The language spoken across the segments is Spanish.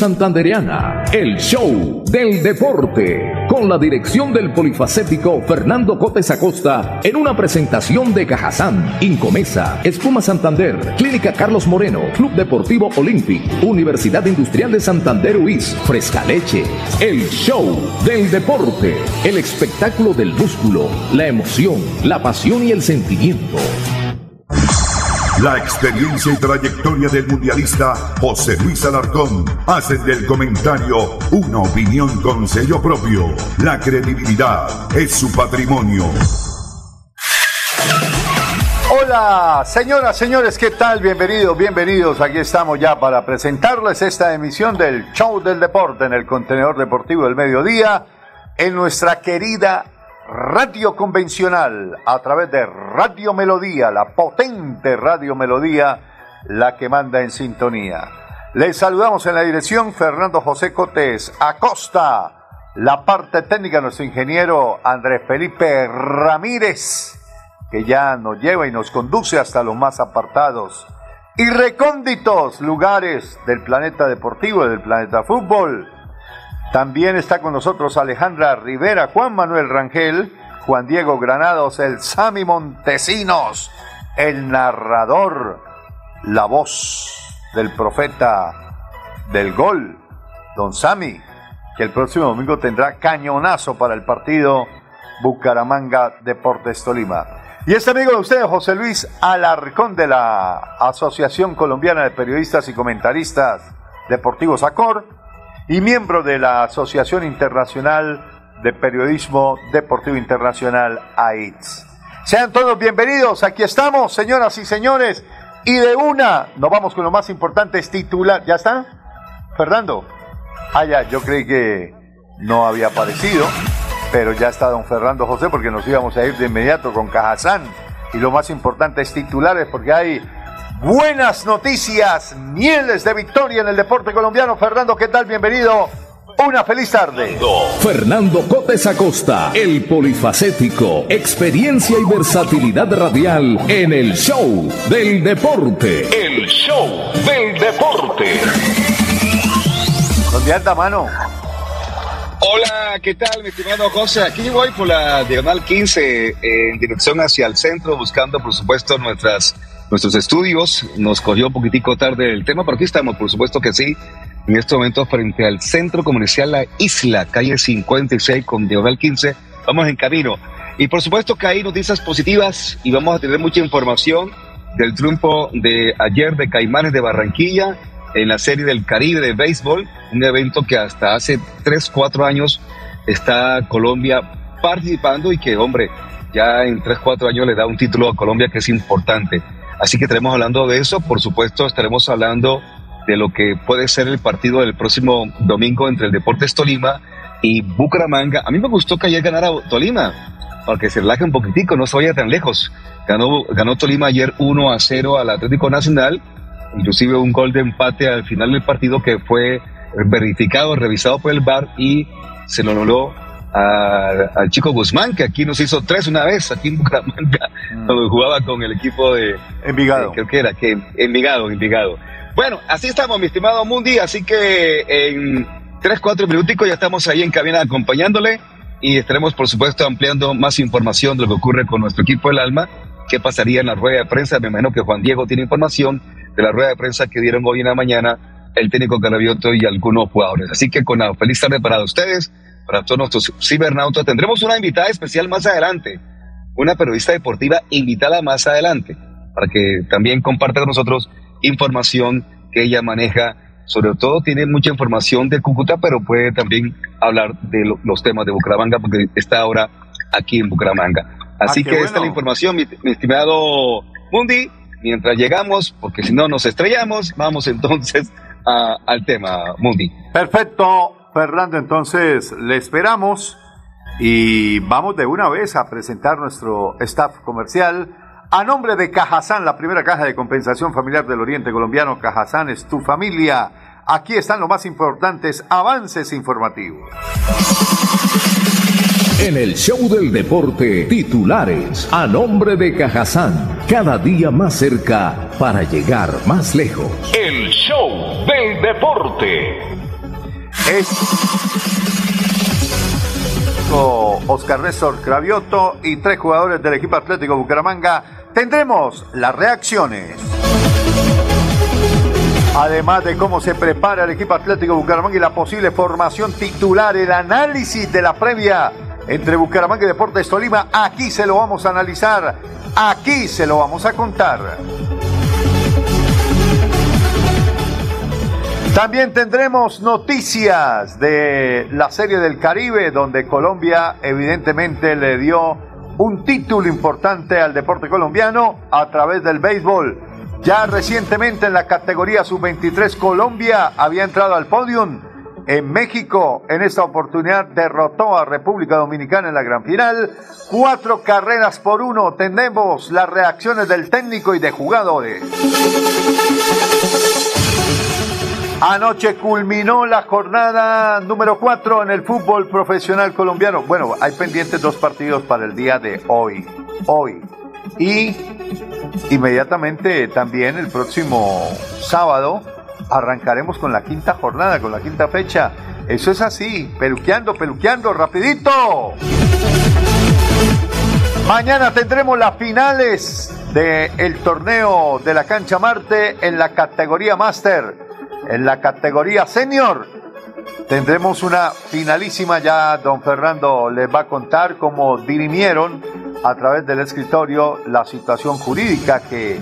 santandereana. El show del deporte. Con la dirección del polifacético Fernando Cotes Acosta en una presentación de Cajazán, Incomesa, Espuma Santander, Clínica Carlos Moreno, Club Deportivo Olympic, Universidad Industrial de Santander UIS, Fresca Leche. El show del deporte. El espectáculo del músculo, la emoción, la pasión y el sentimiento. La experiencia y trayectoria del mundialista José Luis Alarcón hacen del comentario una opinión con sello propio. La credibilidad es su patrimonio. Hola, señoras, señores, ¿qué tal? Bienvenidos, bienvenidos. Aquí estamos ya para presentarles esta emisión del Show del Deporte en el contenedor deportivo del mediodía en nuestra querida radio convencional a través de Radio Melodía, la potente Radio Melodía, la que manda en sintonía. Les saludamos en la dirección Fernando José Cotes Acosta, la parte técnica nuestro ingeniero Andrés Felipe Ramírez, que ya nos lleva y nos conduce hasta los más apartados y recónditos lugares del planeta deportivo, del planeta fútbol también está con nosotros Alejandra Rivera, Juan Manuel Rangel, Juan Diego Granados, el Sami Montesinos, el narrador, la voz del profeta del gol, don Sami, que el próximo domingo tendrá cañonazo para el partido Bucaramanga Deportes Tolima. Y este amigo de ustedes, José Luis Alarcón de la Asociación Colombiana de Periodistas y Comentaristas Deportivos ACOR, y miembro de la Asociación Internacional de Periodismo Deportivo Internacional, AITS. Sean todos bienvenidos, aquí estamos, señoras y señores, y de una nos vamos con lo más importante, es titular. ¿Ya está? Fernando. Ah, ya, yo creí que no había aparecido, pero ya está don Fernando José porque nos íbamos a ir de inmediato con Cajazán. Y lo más importante es titulares porque hay buenas noticias, mieles de victoria en el deporte colombiano. Fernando, ¿qué tal? Bienvenido. Una feliz tarde. Fernando Cotes Acosta, el polifacético, experiencia y versatilidad radial en el show del deporte. El show del deporte. ¿Dónde anda, mano? Hola, ¿qué tal, mi estimado José? Aquí voy por la diagonal 15 en dirección hacia el centro, buscando, por supuesto, nuestras nuestros estudios. Nos cogió un poquitico tarde el tema, pero aquí estamos, por supuesto que sí. En este momento, frente al Centro Comercial La Isla, calle 56 con Diagonal 15, vamos en camino. Y por supuesto que hay noticias positivas y vamos a tener mucha información del triunfo de ayer de Caimanes de Barranquilla en la Serie del Caribe de Béisbol, un evento que hasta hace 3, 4 años está Colombia participando y que, hombre, ya en 3, 4 años le da un título a Colombia que es importante. Así que estaremos hablando de eso. Por supuesto, estaremos hablando de lo que puede ser el partido del próximo domingo entre el Deportes Tolima y Bucaramanga. A mí me gustó que ayer ganara Tolima, para que se relaje un poquitico, no se vaya tan lejos. Ganó, ganó Tolima ayer 1 a 0 al Atlético Nacional, inclusive un gol de empate al final del partido que fue verificado, revisado por el VAR y se lo anuló al chico Guzmán, que aquí nos hizo tres una vez, aquí en Bucaramanga, mm. cuando jugaba con el equipo de Envigado. creo que era, que Envigado, Envigado. Bueno, así estamos, mi estimado Mundi, así que en tres, cuatro minuticos ya estamos ahí en cabina acompañándole y estaremos, por supuesto, ampliando más información de lo que ocurre con nuestro equipo del Alma, qué pasaría en la rueda de prensa. Me imagino que Juan Diego tiene información de la rueda de prensa que dieron hoy en la mañana el técnico Carabioto y algunos jugadores. Así que con la feliz tarde para ustedes para todos nuestros cibernautas. Tendremos una invitada especial más adelante, una periodista deportiva invitada más adelante, para que también comparta con nosotros información que ella maneja. Sobre todo tiene mucha información de Cúcuta, pero puede también hablar de los temas de Bucaramanga, porque está ahora aquí en Bucaramanga. Así ah, que esta es la información, mi, mi estimado Mundi. Mientras llegamos, porque si no nos estrellamos, vamos entonces al tema, Mundi. Perfecto, Fernando, entonces le esperamos y vamos de una vez a presentar nuestro staff comercial. A nombre de Cajazán, la primera caja de compensación familiar del Oriente Colombiano, Cajazán es tu familia. Aquí están los más importantes avances informativos. En el show del deporte, titulares a nombre de Cajazán, cada día más cerca para llegar más lejos. El show del deporte. Es Oscar Néstor Cravioto y tres jugadores del equipo Atlético Bucaramanga. Tendremos las reacciones. Además de cómo se prepara el equipo Atlético Bucaramanga y la posible formación titular, el análisis de la previa entre Bucaramanga y Deportes Tolima, aquí se lo vamos a analizar, aquí se lo vamos a contar. También tendremos noticias de la Serie del Caribe, donde Colombia evidentemente le dio un título importante al deporte colombiano a través del béisbol. Ya recientemente en la categoría sub-23 Colombia había entrado al podium. En México, en esta oportunidad, derrotó a República Dominicana en la gran final. Cuatro carreras por uno. Tenemos las reacciones del técnico y de jugadores. Anoche culminó la jornada número 4 en el fútbol profesional colombiano. Bueno, hay pendientes dos partidos para el día de hoy. Hoy. Y inmediatamente también el próximo sábado arrancaremos con la quinta jornada, con la quinta fecha. Eso es así, peluqueando, peluqueando, rapidito. Mañana tendremos las finales del torneo de la cancha Marte en la categoría Master. En la categoría Senior tendremos una finalísima, ya don Fernando les va a contar cómo dirimieron a través del escritorio la situación jurídica que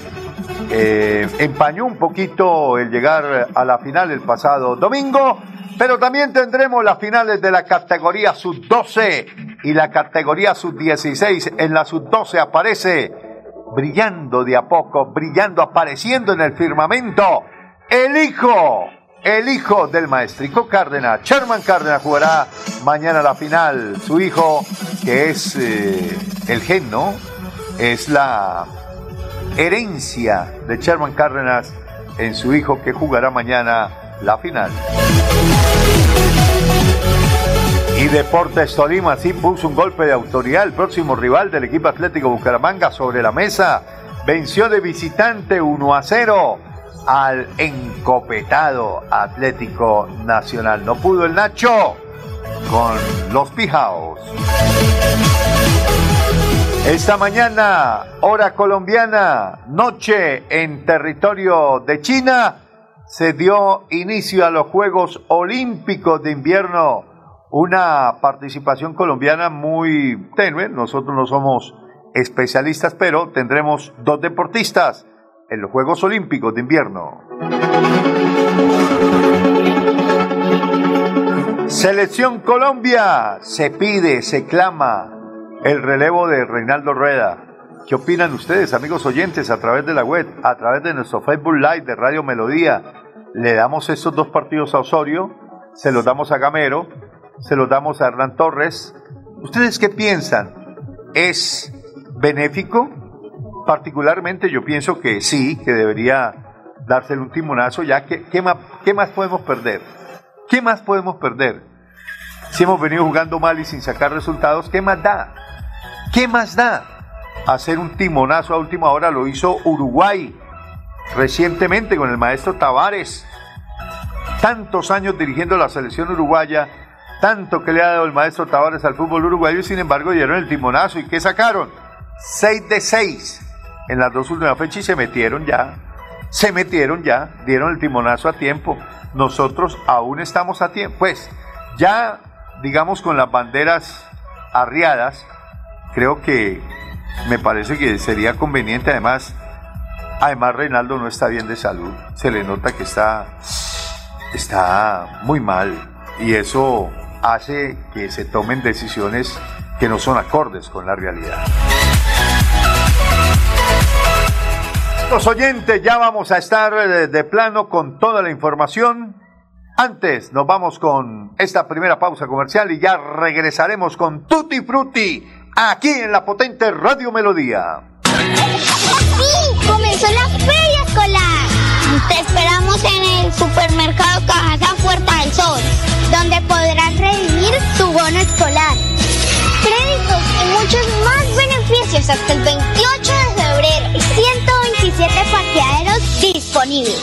empañó un poquito el llegar a la final el pasado domingo, pero también tendremos las finales de la categoría sub-12 y la categoría sub-16. En la sub-12 aparece brillando de a poco, brillando, apareciendo en el firmamento, el hijo, el hijo del maestrico Cárdenas. Sherman Cárdenas jugará mañana la final. Su hijo, que es eh, el gen, ¿no? Es la herencia de Sherman Cárdenas en su hijo que jugará mañana la final. Y Deportes Tolima sí puso un golpe de autoridad. El próximo rival del equipo Atlético Bucaramanga sobre la mesa venció de visitante 1 a 0 al encopetado Atlético Nacional. No pudo el Nacho con los Pijaos. Esta mañana, hora colombiana, noche en territorio de China, se dio inicio a los Juegos Olímpicos de Invierno. Una participación colombiana muy tenue. Nosotros no somos especialistas, pero tendremos dos deportistas en los Juegos Olímpicos de Invierno. Selección Colombia, se pide, se clama el relevo de Reinaldo Rueda. ¿Qué opinan ustedes, amigos oyentes, a través de la web, a través de nuestro Facebook Live de Radio Melodía? Le damos estos dos partidos a Osorio, se los damos a Gamero, se los damos a Hernán Torres. ¿Ustedes qué piensan? ¿Es benéfico? Particularmente yo pienso que sí, que debería dársele un timonazo, ya que ¿qué más, qué más podemos perder? ¿Qué más podemos perder? Si hemos venido jugando mal y sin sacar resultados, ¿qué más da? ¿Qué más da? Hacer un timonazo a última hora lo hizo Uruguay recientemente con el maestro Tavares. Tantos años dirigiendo la selección uruguaya, tanto que le ha dado el maestro Tavares al fútbol uruguayo y sin embargo dieron el timonazo. ¿Y qué sacaron? 6 de 6 en las dos últimas fechas y se metieron ya. Se metieron ya, dieron el timonazo a tiempo. Nosotros aún estamos a tiempo. Pues ya, digamos, con las banderas arriadas, creo que me parece que sería conveniente además además Reinaldo no está bien de salud se le nota que está está muy mal y eso hace que se tomen decisiones que no son acordes con la realidad Amigos oyentes, ya vamos a estar eh, de plano con toda la información. Antes nos vamos con esta primera pausa comercial y ya regresaremos con Tutti Frutti aquí en la potente Radio Melodía. ¡Sí! ¡Comenzó la feria escolar! Te esperamos en el supermercado Cajazán Puerta del Sol, donde podrás redimir tu bono escolar. Créditos y muchos más beneficios hasta el 28 de febrero y 127 parqueaderos disponibles.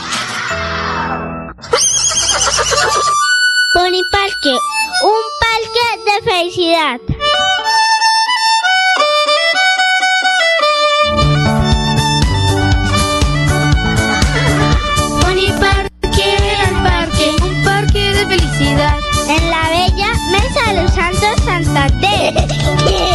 Pony Parque, un parque de felicidad. Pony Parque, el parque, un parque de felicidad. En la bella Mesa de los Santos Santander.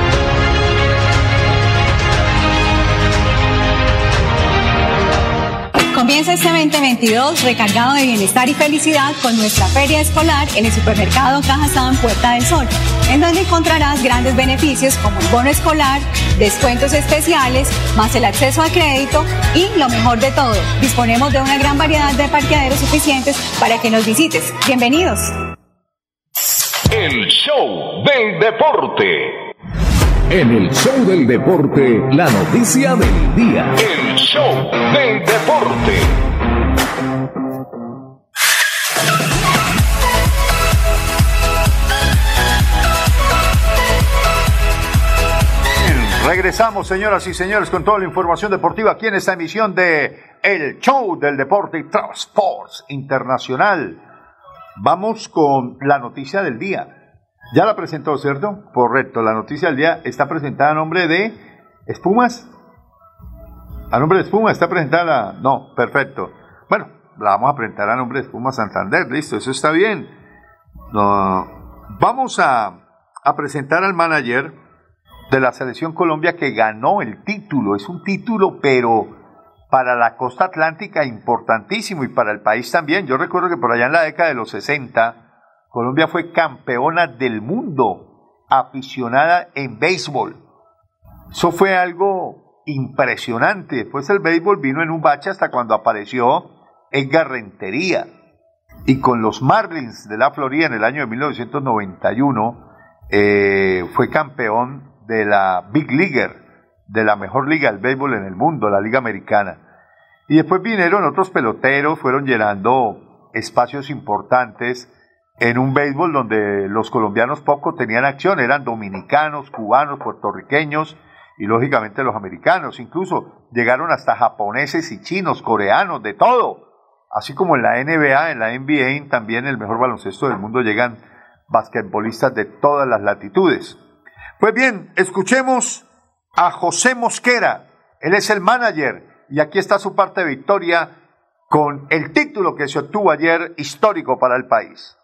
Este 2022 recargado de bienestar y felicidad con nuestra feria escolar en el supermercado Cajazán Puerta del Sol, en donde encontrarás grandes beneficios como el bono escolar, descuentos especiales, más el acceso a crédito y lo mejor de todo, disponemos de una gran variedad de parqueaderos suficientes para que nos visites. Bienvenidos. El show del deporte. En el show del deporte, la noticia del día. El show del deporte. Regresamos, señoras y señores, con toda la información deportiva aquí en esta emisión de El Show del Deporte y Transports Internacional. Vamos con la noticia del día. Ya la presentó, ¿cierto? Correcto, la noticia del día está presentada a nombre de Espumas. A nombre de Espumas está presentada. No, perfecto. Bueno, la vamos a presentar a nombre de Espumas Santander, listo, eso está bien. No, vamos a, a presentar al manager de la selección Colombia que ganó el título. Es un título, pero para la costa atlántica importantísimo y para el país también. Yo recuerdo que por allá en la década de los 60, Colombia fue campeona del mundo, aficionada en béisbol. Eso fue algo impresionante. Después el béisbol vino en un bache hasta cuando apareció Edgar Rentería. Y con los Marlins de la Florida en el año de 1991 eh, fue campeón de la Big Leaguer, de la mejor liga del béisbol en el mundo, la Liga Americana. Y después vinieron otros peloteros, fueron llenando espacios importantes en un béisbol donde los colombianos poco tenían acción, eran dominicanos, cubanos, puertorriqueños y lógicamente los americanos. Incluso llegaron hasta japoneses y chinos, coreanos, de todo. Así como en la NBA, en la NBA, también el mejor baloncesto del mundo llegan basquetbolistas de todas las latitudes. Pues bien, escuchemos a José Mosquera. Él es el manager y aquí está su parte de victoria con el título que se obtuvo ayer histórico para el país.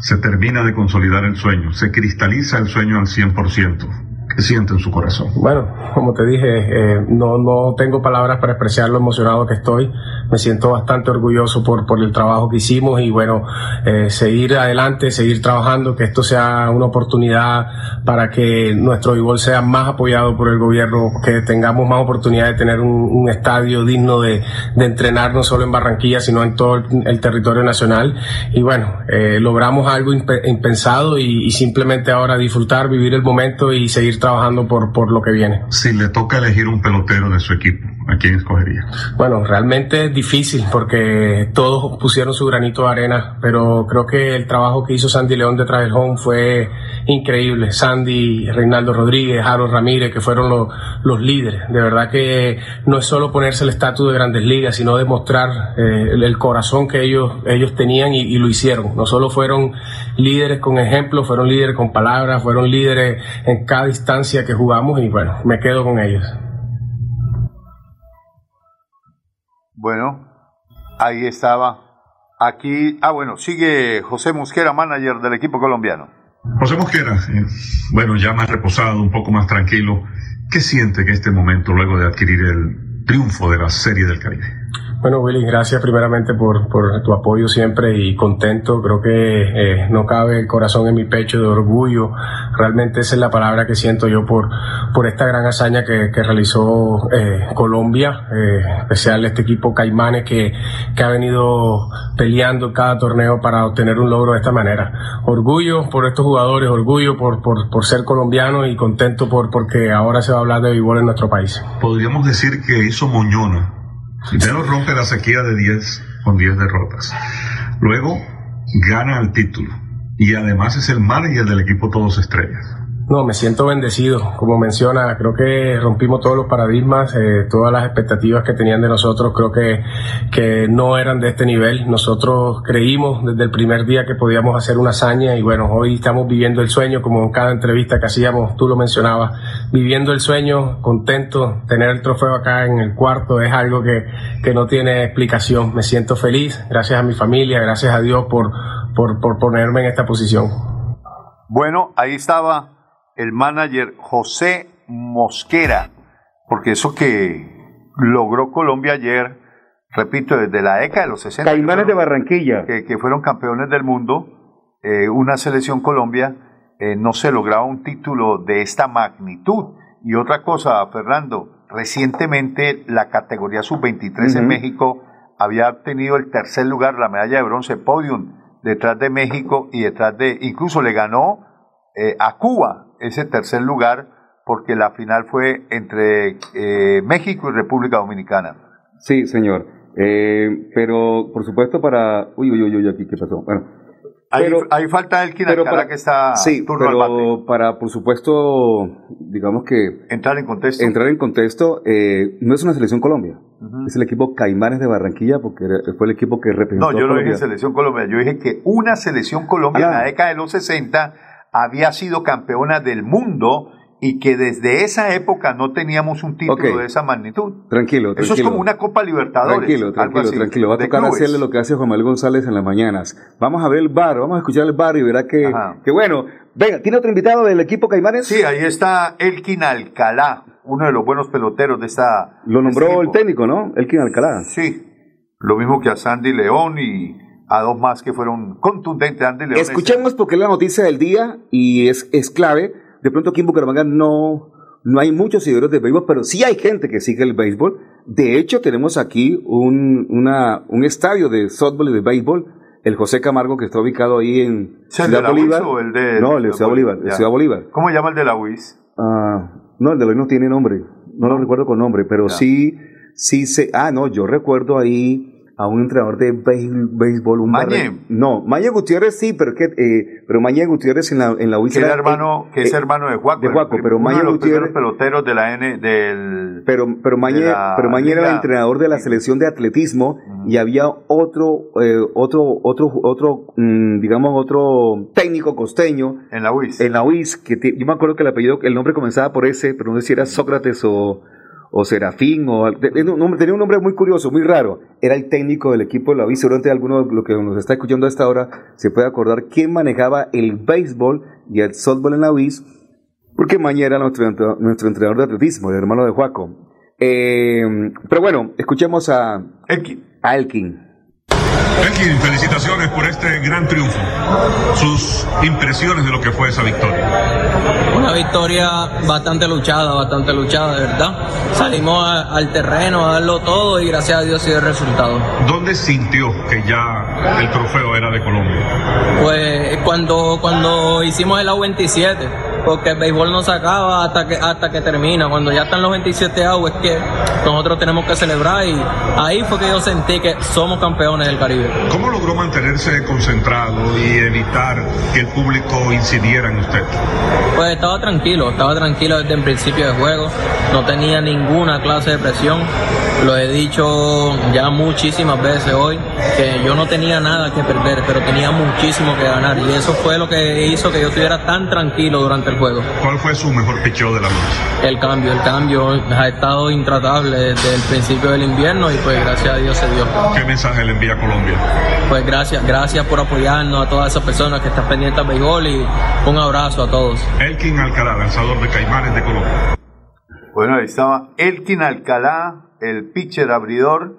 Se termina de consolidar el sueño, se cristaliza el sueño al 100%. ¿Qué siente en su corazón? Bueno, como te dije, eh, no, no tengo palabras para expresar lo emocionado que estoy. Me siento bastante orgulloso por, por el trabajo que hicimos y bueno, eh, seguir adelante, seguir trabajando, que esto sea una oportunidad para que nuestro béisbol sea más apoyado por el gobierno, que tengamos más oportunidad de tener un, un estadio digno de, de, entrenar no solo en Barranquilla, sino en todo el, el territorio nacional. Y bueno, eh, logramos algo impensado y, y simplemente ahora disfrutar, vivir el momento y seguir trabajando por, por lo que viene. Si le toca elegir un pelotero de su equipo, ¿a quién escogería? Bueno, realmente es difícil porque todos pusieron su granito de arena, pero creo que el trabajo que hizo Sandy León detrás del home fue increíble. Sandy, Reinaldo Rodríguez, Harold Ramírez, que fueron los, los líderes. De verdad que no es solo ponerse el estatus de grandes ligas, sino demostrar eh, el, corazón que ellos, ellos tenían y, lo hicieron. No solo fueron líderes con ejemplos, fueron líderes con palabras, fueron líderes en cada instancia que jugamos y bueno, me quedo con ellos. Bueno, ahí estaba. Aquí, ah bueno, sigue José Mosquera, manager del equipo colombiano. José Mosquera, bueno, ya más reposado, un poco más tranquilo, ¿qué siente en este momento luego de adquirir el triunfo de la Serie del Caribe? Bueno, Willy, gracias primeramente por, por, tu apoyo siempre y contento. Creo que eh, no cabe el corazón en mi pecho de orgullo. Realmente esa es la palabra que siento yo por, por esta gran hazaña que, que realizó eh, Colombia, eh, especial este equipo Caimanes que, que ha venido peleando cada torneo para obtener un logro de esta manera. Orgullo por estos jugadores, orgullo por, por, por ser colombiano y contento por porque ahora se va a hablar de béisbol en nuestro país. Podríamos decir que hizo Moñona Primero rompe la sequía de 10 con 10 derrotas. Luego gana el título. Y además es el manager del equipo Todos Estrellas. No, me siento bendecido. Como menciona, creo que rompimos todos los paradigmas, eh, todas las expectativas que tenían de nosotros, creo que, que no eran de este nivel. Nosotros creímos desde el primer día que podíamos hacer una hazaña y bueno, hoy estamos viviendo el sueño, como en cada entrevista que hacíamos, tú lo mencionabas, viviendo el sueño, contento, tener el trofeo acá en el cuarto es algo que, que no tiene explicación. Me siento feliz, gracias a mi familia, gracias a Dios por, por, por ponerme en esta posición. Bueno, ahí estaba el manager José Mosquera, porque eso que logró Colombia ayer, repito, desde la década de los 60. Caimanes de Barranquilla. Que, que, fueron campeones del mundo, eh, una selección Colombia, eh, no se lograba un título de esta magnitud. Y otra cosa, Fernando, recientemente la categoría sub-23 uh -huh. en México había obtenido el tercer lugar, la medalla de bronce podium, detrás de México y detrás de, incluso le ganó eh, a Cuba ese tercer lugar porque la final fue entre eh, México y República Dominicana. Sí, señor. Eh, pero, por supuesto, para... Uy, uy, uy, uy, aquí, ¿qué pasó? Bueno, Ahí, Pero- ahí falta Elkin pero Alcalá para- que está sí, turno al bate. pero para, por supuesto, digamos que... Entrar en contexto. Entrar en contexto, eh, no es una selección Colombia, Ujú. es el equipo Caimanes de Barranquilla, porque fue el equipo que representó No, yo no Colombia. dije selección Colombia, yo dije que una selección Colombia en Ah. la década de los 60 había sido campeona del mundo y que desde esa época no teníamos un título de esa magnitud. Tranquilo, tranquilo. Eso es como una Copa Libertadores. Tranquilo, algo tranquilo, así, tranquilo. Va a tocar clubes. hacerle lo que hace Juan Manuel González en las mañanas. Vamos a ver el bar, vamos a escuchar el bar y verá que, que bueno. Venga, ¿tiene otro invitado del equipo Caimanes? Sí, ahí está Elkin Alcalá, uno de los buenos peloteros de esta. Lo de nombró este el técnico, ¿no? Elkin Alcalá. Sí, lo mismo que a Sandy León y a dos más que fueron contundentes. Andy León es- Escuchemos porque es la noticia del día y es, es clave. De pronto aquí en Bucaramanga no, no hay muchos seguidores de béisbol, pero sí hay gente que sigue el béisbol. De hecho, tenemos aquí un, una, un estadio de softball y de béisbol, el José Camargo, que está ubicado ahí en ¿Es el de Ciudad la Bolívar. UIS o el de no, el de Ciudad Bolívar. el. Ciudad Bolívar. ¿Cómo llama el de la UIS? Ah, no, el de hoy no tiene nombre. No lo recuerdo con nombre, pero Ya. sí, sí sé. Ah, no, yo recuerdo ahí a un entrenador de béis- béisbol, un barre- No, Mañé Gutiérrez sí, pero que, eh, pero Mañé Gutiérrez en la, en la UIS Que, era hermano, que eh, es hermano de Juaco. de Juaco, pero los Gutiérrez- peloteros de la N, del... Pero, pero la pero Mañé era el entrenador de la selección de atletismo y había otro, eh, otro, otro, otro, mm, digamos, otro técnico costeño. En la UIS. En la UIS, que ti- yo me acuerdo que el apellido, el nombre comenzaba por ese, pero no sé si era Sócrates o, o Serafín, o tenía un nombre- muy curioso, muy raro. Era el técnico del equipo de la UIS. Seguramente alguno de los que nos está escuchando a esta hora se puede acordar quién manejaba el béisbol y el softball en la UIS, porque Mañé era nuestro, nuestro entrenador de atletismo, el hermano de Juaco. Eh, pero bueno, escuchemos a Elkin. A Elkin. Elkin, felicitaciones por este gran triunfo. Sus impresiones de lo que fue esa victoria. Una victoria bastante luchada, bastante luchada, de verdad. Salimos a- al terreno a darlo todo y gracias a Dios dio el resultado. ¿Dónde sintió que ya el trofeo era de Colombia? Pues cuando, cuando hicimos el A27, porque el béisbol no se acaba hasta que, hasta que termina. Cuando ya están los 27 outs es que nosotros tenemos que celebrar y ahí fue que yo sentí que somos campeones del Caribe. ¿Cómo logró mantenerse concentrado y evitar que el público incidiera en usted? Pues estaba tranquilo, estaba tranquilo desde el principio del juego, no tenía ninguna clase de presión. Lo he dicho ya muchísimas veces hoy, que yo no tenía nada que perder, pero tenía muchísimo que ganar. Y eso fue lo que hizo que yo estuviera tan tranquilo durante el juego. ¿Cuál fue su mejor picheo de la noche? El cambio, el cambio ha estado intratable desde el principio del invierno y pues gracias a Dios se dio. ¿Qué mensaje le envía a Colombia? Pues gracias, gracias por apoyarnos a todas esas personas que están pendientes al béisbol y un abrazo a todos. Elkin Alcalá, lanzador de Caimanes de Colombia. Bueno, ahí estaba Elkin Alcalá, el pitcher abridor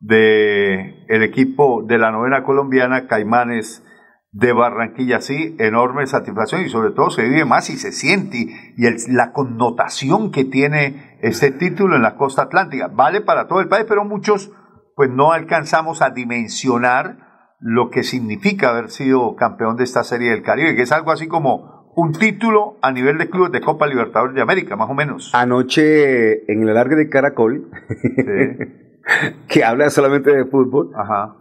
de el equipo de la novena colombiana Caimanes de Barranquilla. Sí, enorme satisfacción y sobre todo se vive más y se siente y el- la connotación que tiene este título en la costa atlántica. Vale para todo el país, pero muchos pues no alcanzamos a dimensionar lo que significa haber sido campeón de esta serie del Caribe, que es algo así como un título a nivel de clubes de Copa Libertadores de América, más o menos. Anoche en el alargue de Caracol, que habla solamente de fútbol,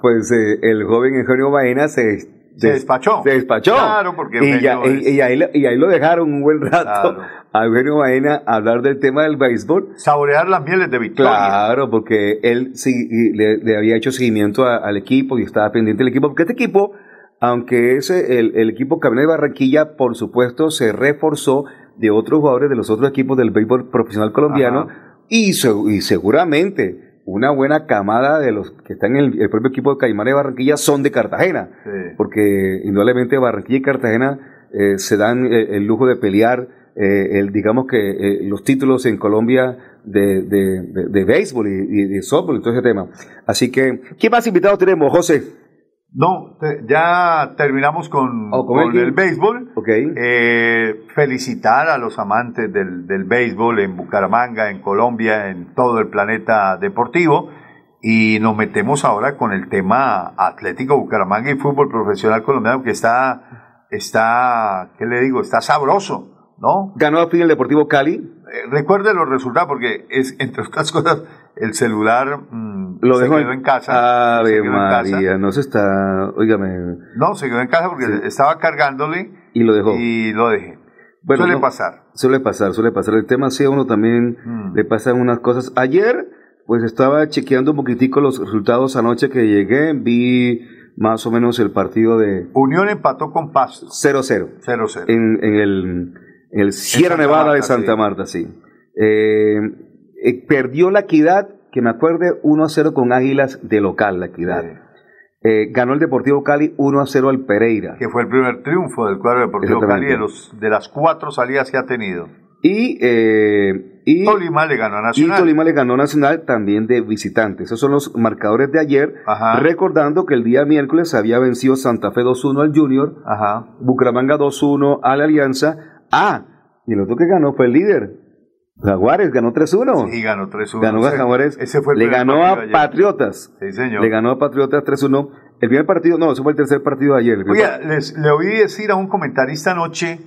pues eh, el joven Eugenio Baena se, Se despachó. Se despachó. Claro, porque y, ya- Eugenio y- es- y ahí, lo- y ahí lo dejaron un buen rato Claro. a Eugenio Baena hablar del tema del béisbol. Saborear las mieles de victoria. Claro, porque él sí le, le había hecho seguimiento a- al equipo y estaba pendiente del equipo. Porque este equipo, aunque es el, el equipo Caminero de Barranquilla, por supuesto, se reforzó de otros jugadores de los otros equipos del béisbol profesional colombiano y seguramente una buena camada de los que están en el, el propio equipo de Caimanes de Barranquilla son de Cartagena, porque indudablemente Barranquilla y Cartagena eh, se dan el, el lujo de pelear, eh, el, digamos que eh, los títulos en Colombia de, de, de- de béisbol y, y de softball y todo ese tema. Así que, ¿qué más invitados tenemos, José? No, te- ya terminamos con, Oh, con con Elkin. el béisbol. Ok. Eh, felicitar a los amantes del, del béisbol en Bucaramanga, en Colombia, en todo el planeta deportivo. Y nos metemos ahora con el tema Atlético Bucaramanga y fútbol profesional colombiano que está, está, ¿qué le digo? Está sabroso, ¿no? Ganó al fin el Deportivo Cali. Eh, recuerde los resultados porque es, entre otras cosas, el celular mm, Lo se dejó quedó en casa. Ave se quedó en casa. María, no se está. Óigame. No, se quedó en casa porque estaba cargándole Y lo dejó. y lo dejé. Bueno, Suele no, pasar. Suele pasar, suele pasar. El tema sí a uno también Mm. le pasan unas cosas. Ayer, pues estaba chequeando un poquitico los resultados anoche que llegué. Vi más o menos el partido de Unión empató con Pasto. 0-0 0-0. en, en el, en el Sierra Nevada de Santa sí. Marta, sí. Eh, eh, perdió la equidad, que me acuerde, 1-0 con Águilas de local, la equidad. Eh, ganó el Deportivo Cali 1-0 al Pereira. Que fue el primer triunfo del cuadro deportivo. Cali de, los, de las cuatro salidas que ha tenido. Y, eh, y Tolima le ganó a Y Nacional. Tolima le ganó Nacional también de visitante. Esos son los marcadores de ayer. Ajá. Recordando que el día miércoles había vencido Santa Fe 2-1 al Junior, Ajá. Bucaramanga 2-1 a la Alianza. Ah, y el otro que ganó fue el líder. Jaguares ganó 3-1. Y ganó 3-1. Ganó a Jaguares. ese fue el le ganó a ayer. Patriotas. Sí, señor. Le ganó a Patriotas 3-1. El primer partido, no, ese fue el tercer partido de ayer. Oiga, les, le oí decir a un comentarista anoche,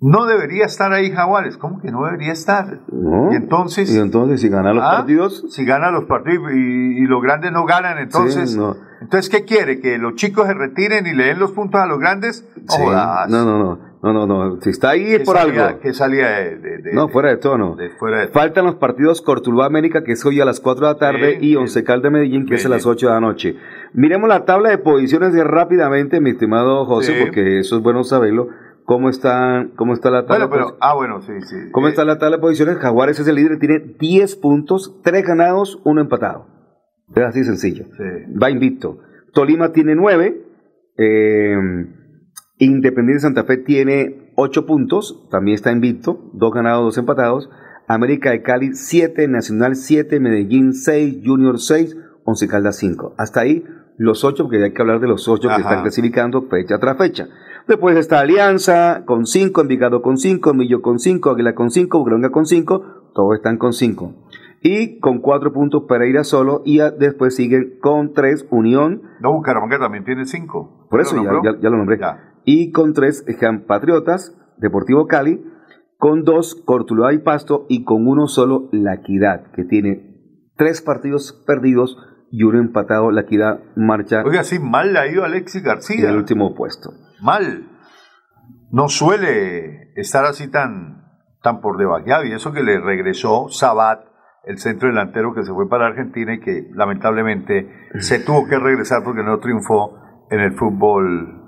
no debería estar ahí Jaguares. ¿Cómo que no debería estar? No. Y entonces... Y entonces, si gana los Ah, partidos, Si ganan los partidos y, y los grandes no ganan, entonces... Sí, no. Entonces, ¿qué quiere? ¿Que los chicos se retiren y le den los puntos a los grandes? Sí. no, no, no, no, no, no. Si está ahí es ¿Qué por algo. ¿Qué salía de, de- de- No, fuera de tono. de fuera de Faltan los partidos Cortuluá América, que es hoy a las 4 de la tarde, Sí, y Once Cal de Medellín, que es a las 8 de la noche. Miremos la tabla de posiciones rápidamente, mi estimado José, Sí. porque eso es bueno saberlo. ¿Cómo está, cómo está la tabla? Bueno, pero... Ah, bueno, sí, sí. ¿Cómo Eh, está la tabla de posiciones? Jaguares es el líder, tiene 10 puntos, 3 ganados, 1 empatado. Es así sencillo. Sí. Va invicto. Tolima tiene 9. Independiente Santa Fe tiene 8 puntos, también está invicto, 2 ganados, 2 empatados. América de Cali 7, Nacional 7, Medellín 6, Junior 6, Once Caldas 5. Hasta ahí los 8, porque hay que hablar de los 8 que están clasificando fecha tras fecha. Después está Alianza con 5, Envigado con 5, Millo con 5, Águila con 5, Bucaramanga con 5, todos están con 5. Y con 4 puntos Pereira solo y después siguen con 3 Unión, No, Bucaramanga también tiene cinco. por eso ¿Lo ya, ya- ya lo nombré. Ya. Y con 3 Patriotas, Deportivo Cali, con 2 Cortuluá y Pasto y con uno solo La Equidad, que tiene 3 partidos perdidos y uno empatado. La Equidad marcha Oiga, sí, mal le ha ido Alexis en García. el último puesto. Mal. No suele estar así tan, tan por debajeado. Y eso que le regresó Sabat, el centro delantero que se fue para Argentina y que lamentablemente se tuvo que regresar porque no triunfó en el fútbol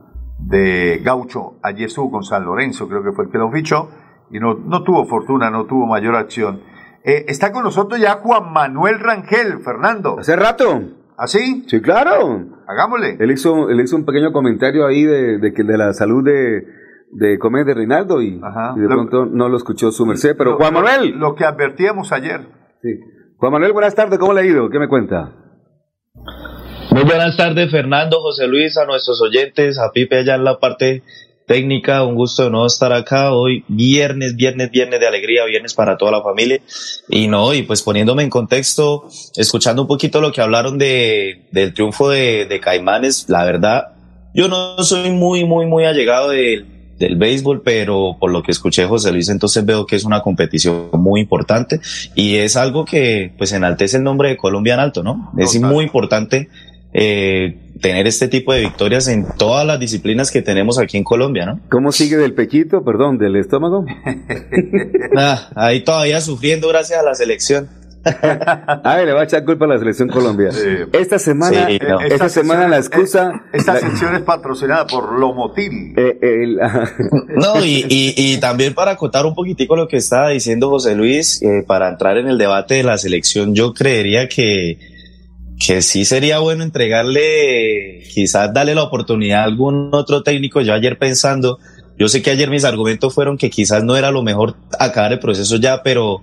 de Gaucho. Allí estuvo con San Lorenzo, creo que fue el que lo fichó, y no, no tuvo fortuna, no tuvo mayor acción. Eh, está con nosotros ya Juan Manuel Rangel, Fernando. Hace rato. ¿Así? Sí, claro. Hagámosle. Él hizo, él hizo un pequeño comentario ahí de, de, que de la salud de, de Comer de Reinaldo y, de pronto no lo escuchó su merced. Pero Lo- Juan Manuel. Lo que advertíamos ayer. Sí. Juan Manuel, buenas tardes. ¿Cómo le ha ido? ¿Qué me cuenta? Muy buenas tardes, Fernando, José Luis, a nuestros oyentes, a Pipe allá en la parte técnica. Un gusto de nuevo estar acá hoy, viernes, viernes, viernes de alegría, viernes para toda la familia. Y no, y pues poniéndome en contexto, escuchando un poquito lo que hablaron de, del triunfo de, de Caimanes, la verdad, yo no soy muy, muy, muy allegado del del béisbol, pero por lo que escuché José Luis, entonces veo que es una competición muy importante y es algo que pues enaltece el nombre de Colombia en alto, ¿no? Es Total. muy importante eh, tener este tipo de victorias en todas las disciplinas que tenemos aquí en Colombia, ¿no? ¿Cómo sigue del pechito, perdón, del estómago? Ah, ahí todavía sufriendo gracias a la selección. Ay, le va a echar culpa a la selección Colombia. Esta semana, Sí, no. esta, semana la excusa... Esta la- sección es patrocinada por Lomotil. eh, el- No, y, y, y también para acotar un poquitico lo que estaba diciendo José Luis, eh, para entrar en el debate de la selección, yo creería que, que sí sería bueno entregarle, quizás darle la oportunidad a algún otro técnico. Yo ayer pensando, yo sé que ayer mis argumentos fueron que quizás no era lo mejor acabar el proceso ya, pero,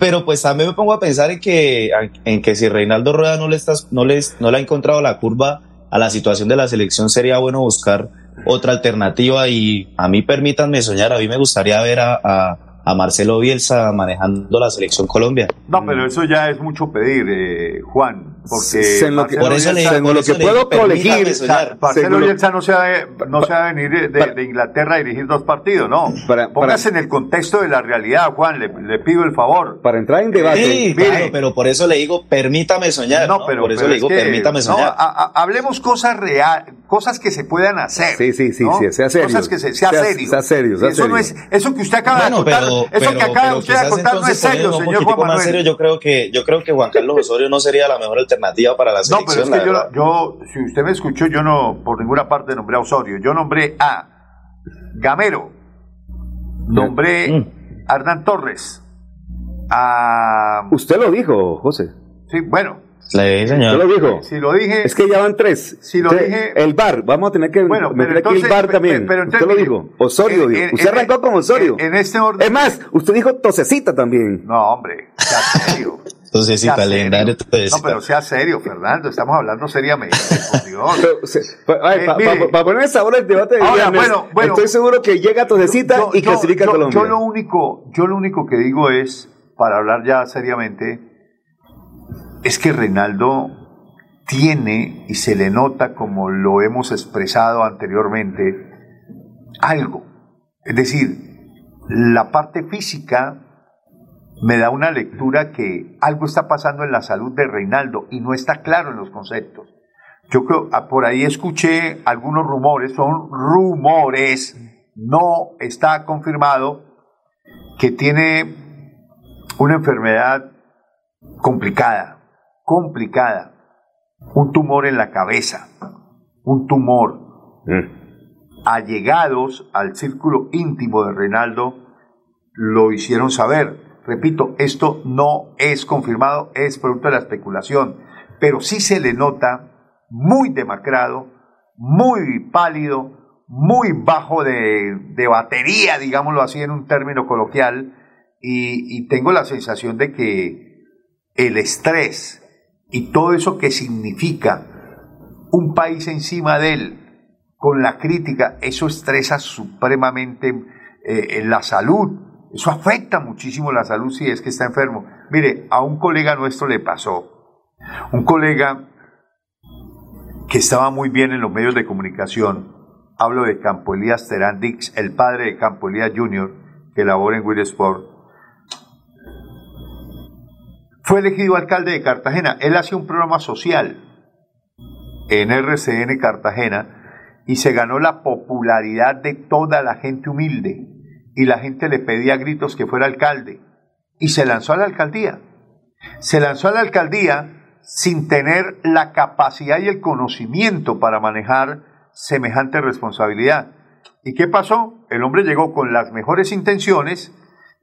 pero pues también me pongo a pensar en que, en que si Reinaldo Rueda no le, estás, no, les, no le ha encontrado la curva a la situación de la selección, sería bueno buscar otra alternativa y a mí permítanme soñar, a mí me gustaría ver a, a, a Marcelo Bielsa manejando la selección Colombia. No, pero eso ya es mucho pedir, eh, Juan. Porque Se- en lo que- por eso le- en lo que puedo colegir, Marcelo Bielsa no se va, a- no se va a venir de, de Inglaterra a dirigir dos partidos, no. Póngase en el contexto de la realidad, Juan, le, le pido el favor. Para entrar en debate. Sí, claro, pero por eso le digo, permítame soñar. No, pero, por eso pero le es digo, que, permítame no, soñar. a- a- hablemos cosas reales, cosas que se puedan hacer. Sí, sí, sí, ¿no? sí, sea serio. Cosas que se, sea, Sea- serio. sea serio, sea eso no es, serio. eso que usted acaba Bueno, de contar, pero, eso que acaba usted de contar no es serio, señor Juan Manuel. serio, yo creo que yo creo que Juan Carlos Osorio no sería la mejor alternativa para la No, pero selección. es que yo, si usted me escuchó, yo no por ninguna parte nombré a Osorio. Yo nombré a Gamero, nombré Mm. a Hernán Torres, a... Usted lo dijo, José. Sí, bueno, Sí, señor. Usted lo dijo. si lo dije... Es que ya van tres. Si lo Usted- dije- El bar, vamos a tener que Bueno, meter pero aquí el bar también. pe- pero usted entonces, lo dijo. Osorio en- dijo. en- usted en- arrancó con Osorio. En, en este orden... Es más, usted dijo tosecita también. No, hombre, sea serio. Entonces, sí, Sea calendario. serio. No, pero sea serio, Fernando. Estamos hablando seriamente, por Dios. Se- pa- Eh, pa- pa- Para poner sabor al debate de Ahora, viernes, bueno, bueno. estoy seguro que llega tosecita Yo- y yo- clasifica a yo- Colombia. Yo lo único, yo lo único que digo es, para hablar ya seriamente, es que Reinaldo tiene y se le nota como lo hemos expresado anteriormente algo. Es decir, la parte física me da una lectura que algo está pasando en la salud de Reinaldo y no está claro en los conceptos. Yo creo, ah, por ahí escuché algunos rumores, son rumores, no está confirmado que tiene una enfermedad complicada, complicada, un tumor en la cabeza, un tumor. Allegados al círculo íntimo de Reinaldo lo hicieron saber. Repito, esto no es confirmado, es producto de la especulación, pero sí se le nota muy demacrado, muy pálido, muy bajo de, de batería, digámoslo así en un término coloquial, y, tengo la sensación de que el estrés y todo eso que significa un país encima de él, con la crítica, eso estresa supremamente eh, en la salud. Eso afecta muchísimo la salud si es que está enfermo. Mire, a un colega nuestro le pasó. Un colega que estaba muy bien en los medios de comunicación. Hablo de Campo Elías Terán Dix, el padre de Campo Elías Jr., que labora en Will Sport. Fue elegido alcalde de Cartagena. Él hacía un programa social en RCN Cartagena y se ganó la popularidad de toda la gente humilde y la gente le pedía a gritos que fuera alcalde y se lanzó a la alcaldía. Se lanzó a la alcaldía sin tener la capacidad y el conocimiento para manejar semejante responsabilidad. ¿Y qué pasó? El hombre llegó con las mejores intenciones,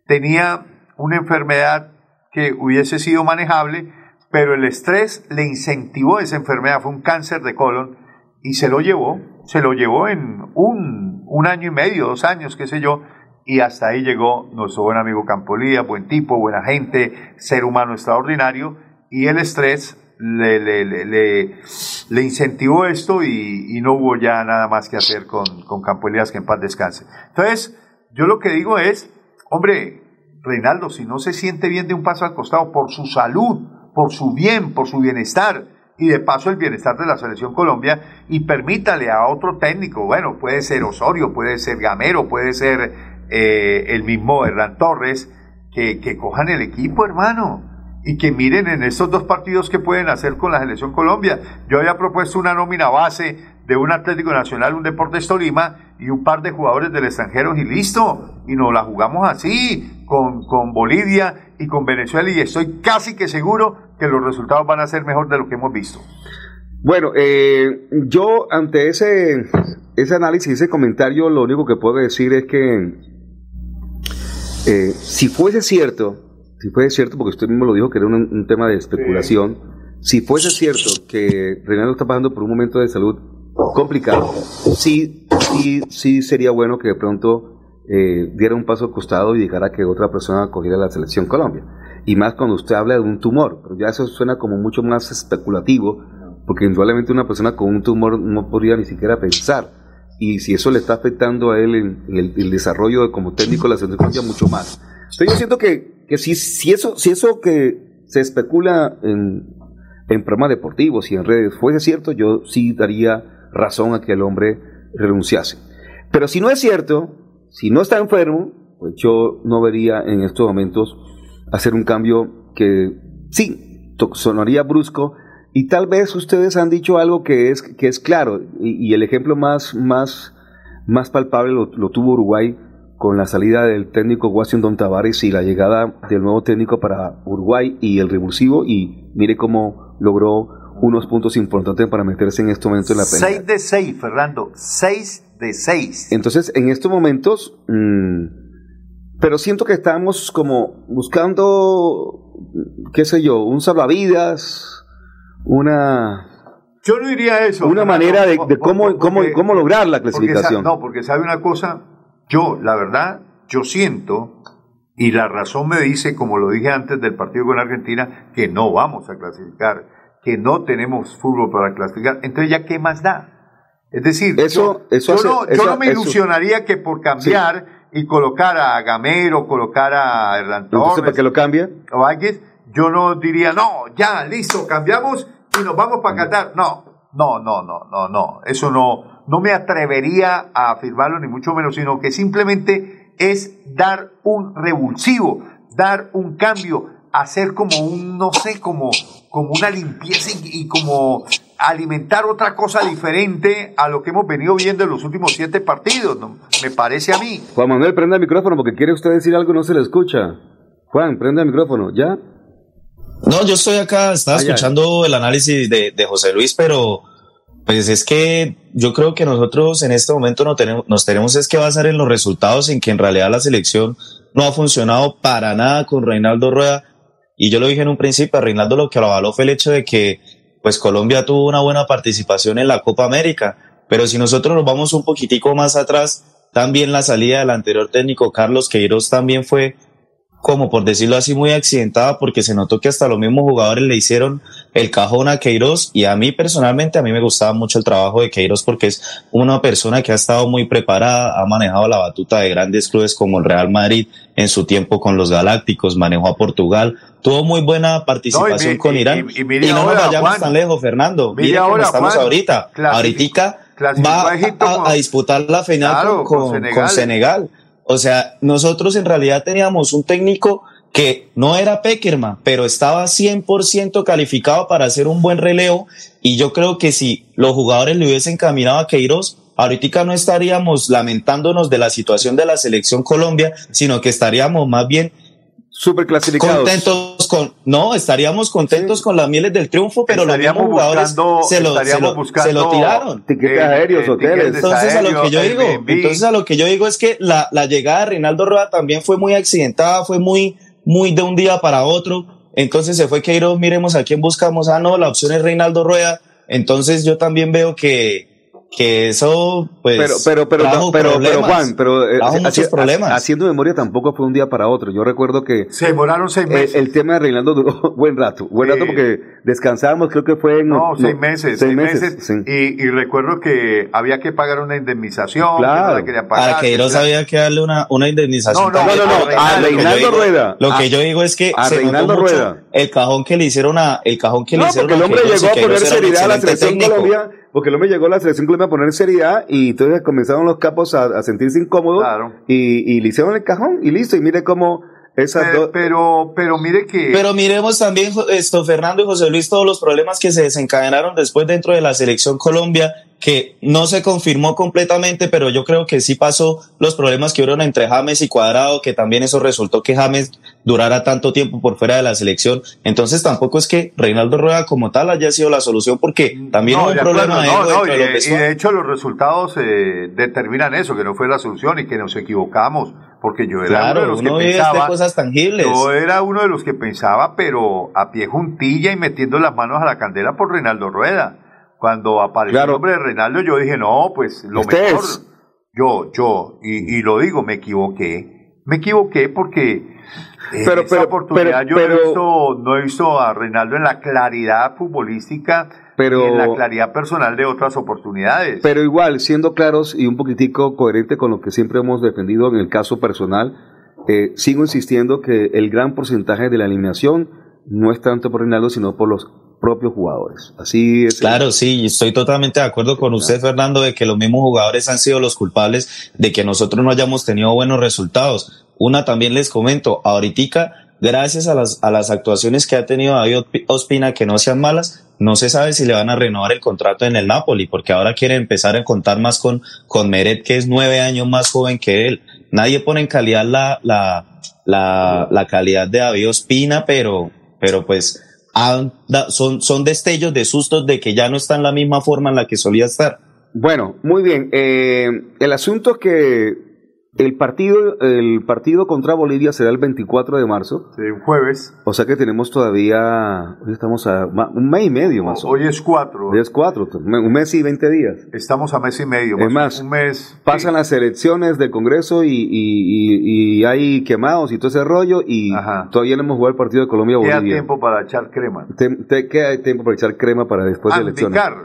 tenía una enfermedad que hubiese sido manejable, pero el estrés le incentivó esa enfermedad, fue un cáncer de colon, y se lo llevó, se lo llevó en un, un año y medio, dos años, qué sé yo, y hasta ahí llegó nuestro buen amigo Campolía, buen tipo, buena gente, ser humano extraordinario, y el estrés le, incentivó esto y, y, no hubo ya nada más que hacer con, con Campolías que en paz descanse. Entonces, yo lo que digo es, hombre, Reinaldo, si no se siente bien de un paso al costado por su salud, por su bien, por su bienestar, y de paso el bienestar de la selección Colombia y permítale a otro técnico, bueno, puede ser Osorio, puede ser Gamero, puede ser eh, el mismo Hernán Torres, que, cojan el equipo, hermano, y que miren en estos dos partidos que pueden hacer con la selección Colombia. Yo había propuesto una nómina base de un Atlético Nacional, un Deportes Tolima y un par de jugadores del extranjero y listo, y nos la jugamos así, con, con Bolivia y con Venezuela, y estoy casi que seguro que los resultados van a ser mejor de lo que hemos visto. Bueno, eh, yo ante ese, ese análisis, ese comentario, lo único que puedo decir es que si fuese cierto, si fuese cierto, porque usted mismo lo dijo que era un, tema de especulación, si fuese cierto que Reinaldo está pasando por un momento de salud complicado, sí, sí, sí sería bueno que de pronto eh, diera un paso al costado y dejara que otra persona cogiera la selección Colombia. Y más cuando usted habla de un tumor, pero ya eso suena como mucho más especulativo, porque indudablemente una persona con un tumor no podría ni siquiera pensar. Y si eso le está afectando a él en, en el, el, desarrollo de, como técnico de la selección Colombia, mucho más. Entonces yo siento que, que si, eso, si eso que se especula en, en programas deportivos y en redes fuese cierto, yo sí daría razón a que el hombre renunciase. Pero si no es cierto, si no está enfermo, pues yo no vería en estos momentos hacer un cambio que sí, sonaría brusco y tal vez ustedes han dicho algo que es, que es claro y, el ejemplo más, más, más palpable lo tuvo Uruguay con la salida del técnico Washington Tavares y la llegada del nuevo técnico para Uruguay y el revulsivo y mire cómo logró unos puntos importantes para meterse en este momento en la pelea. 6 de 6, Fernando. 6 de 6. Entonces, en estos momentos, mm, pero siento que estamos como buscando, qué sé yo, un salvavidas, una... Yo no diría eso. Una Fernando, manera de, cómo, porque- cómo, cómo lograr la porque clasificación. no, porque sabe una cosa, yo, la verdad, yo siento, y la razón me dice, como lo dije antes del partido con Argentina, que no vamos a clasificar, que no tenemos fútbol para clasificar. Entonces, ¿ya qué más da? Es decir, Eso- yo, eso yo no, yo eso- no me eso- ilusionaría que por cambiar y colocar a Gamero, colocar a Hernán Torres, ¿para qué lo cambia? o alguien, yo no diría, no, ya, listo, cambiamos y nos vamos para Qatar. No, no, no, no, no, no. Eso no, no me atrevería a afirmarlo, ni mucho menos, sino que simplemente es dar un revulsivo, dar un cambio, hacer como un, no sé, como, como una limpieza y, y como alimentar otra cosa diferente a lo que hemos venido viendo en los últimos siete partidos, ¿no? me parece a mí. Juan Manuel, prenda el micrófono porque quiere usted decir algo y no se le escucha. Juan, prenda el micrófono, ¿ya? No, yo estoy acá, estaba escuchando el análisis de, de José Luis, pero pues es que yo creo que nosotros en este momento no tenemos, nos tenemos es que basar en los resultados, en que en realidad la selección no ha funcionado para nada con Reinaldo Rueda. Y yo lo dije en un principio, a Reinaldo lo que lo avaló fue el hecho de que pues Colombia tuvo una buena participación en la Copa América. Pero si nosotros nos vamos un poquitico más atrás, también la salida del anterior técnico Carlos Queiroz también fue como por decirlo así, muy accidentada porque se notó que hasta los mismos jugadores le hicieron el cajón a Queiroz y a mí personalmente, a mí me gustaba mucho el trabajo de Queiroz porque es una persona que ha estado muy preparada, ha manejado la batuta de grandes clubes como el Real Madrid en su tiempo con los Galácticos, manejó a Portugal, tuvo muy buena participación con y- Irán y- no nos vayamos Juan. tan lejos, Fernando. Mire cómo ahora, estamos Juan. ahorita. Ahorita va a disputar la final Claro, con, con con- Senegal. con Senegal. O sea, nosotros en realidad teníamos un técnico que no era Peckerman, pero estaba 100% calificado para hacer un buen relevo y yo creo que si los jugadores le hubiesen caminado a Queiroz, ahorita no estaríamos lamentándonos de la situación de la selección Colombia, sino que estaríamos más bien Super clasificados. contentos con no estaríamos contentos con las mieles del triunfo pero los mismos Estaríamos jugadores buscando- se lo, se estaríamos lo- buscando se lo tiraron Tiquetes aéreos, eh, hoteles. tiquetes entonces a lo que yo digo entonces a lo que yo digo es que la, la llegada de Reinaldo Rueda también fue muy accidentada fue muy muy de un día para otro. Entonces se fue Queiroz miremos a quién buscamos. Ah no la opción es Reinaldo Rueda. Entonces yo también veo que que eso pues pero, pero, pero, trajo no, pero, Juan, pero eh, trajo haci- muchos haci- problemas haciendo memoria tampoco fue un día para otro. Yo recuerdo que Se demoraron seis meses. el tema de Reinaldo duró buen rato, buen Sí. rato porque descansábamos, creo que fue en No, seis no, meses, seis seis meses, meses. sí. Y, y recuerdo que había que pagar una indemnización. que Claro. no la querían pagar, Para que que no que darle una, una indemnización. No, no, también. no, no, que a Reinaldo digo- Rueda. Lo A- que yo digo es que a Reinaldo mucho Rueda. el cajón que le hicieron a, el cajón que le No, hicieron porque el a hombre llegó a poner seriedad a la selección. Colombia, porque el hombre llegó la selección Colombia a poner seriedad y entonces comenzaron los capos a, a sentirse incómodos Claro. y, y le hicieron el cajón y listo. Y mire cómo esas Pero, pero, pero mire que. Pero miremos también esto, Fernando y José Luis, todos los problemas que se desencadenaron después dentro de la selección Colombia, que no se confirmó completamente, pero yo creo que sí pasó los problemas que hubo entre James y Cuadrado, que también eso resultó que James durara tanto tiempo por fuera de la selección. Entonces tampoco es que Reinaldo Rueda como tal haya sido la solución, porque también No, hubo un de problema acuerdo, de no, no, dentro y, de López y de hecho los resultados eh, determinan eso, que no fue la solución y que nos equivocamos, porque yo era uno de los uno que pensaba, cosas tangibles. yo era uno de los que pensaba, pero a pie juntilla y metiendo las manos a la candela por Reinaldo Rueda. Cuando apareció Claro. el nombre de Reinaldo, yo dije, no, pues lo mejor. Yo, yo, y, y lo digo, me equivoqué. Me equivoqué porque en Pero- esa pero- oportunidad pero- yo no, visto, no he visto a Reinaldo en la claridad futbolística Pero- y en la claridad personal de otras oportunidades. Pero igual, siendo claros y un poquitico coherente con lo que siempre hemos defendido en el caso personal, eh, sigo insistiendo que el gran porcentaje de la eliminación no es tanto por Reinaldo, sino por los propios jugadores. Así es. Claro, sí, estoy totalmente de acuerdo con usted, Fernando, de que los mismos jugadores han sido los culpables de que nosotros no hayamos tenido buenos resultados. Una también les comento, ahorita, gracias a las, a las actuaciones que ha tenido David Ospina, que no sean malas, no se sabe si le van a renovar el contrato en el Napoli, porque ahora quiere empezar a contar más con, con Meret, que es nueve años más joven que él. Nadie pone en calidad la, la, la, la calidad de David Ospina, pero, pero pues son, son destellos de sustos de que ya no está en la misma forma en la que solía estar. Bueno, muy bien. Eh, el asunto que el partido, el partido contra Bolivia será el 24 de marzo. un jueves. O sea que tenemos todavía, hoy estamos a un mes y medio más o Hoy es cuatro. Hoy es cuatro, un mes y 20 días. Estamos a mes y medio. Es más, un mes. pasan las elecciones del Congreso y, y- y- y hay quemados y todo ese rollo y todavía no hemos jugado el partido de Queda Colombia-Bolivia. tiempo para echar crema. Te, te queda tiempo para echar crema para después de elecciones. Anticar.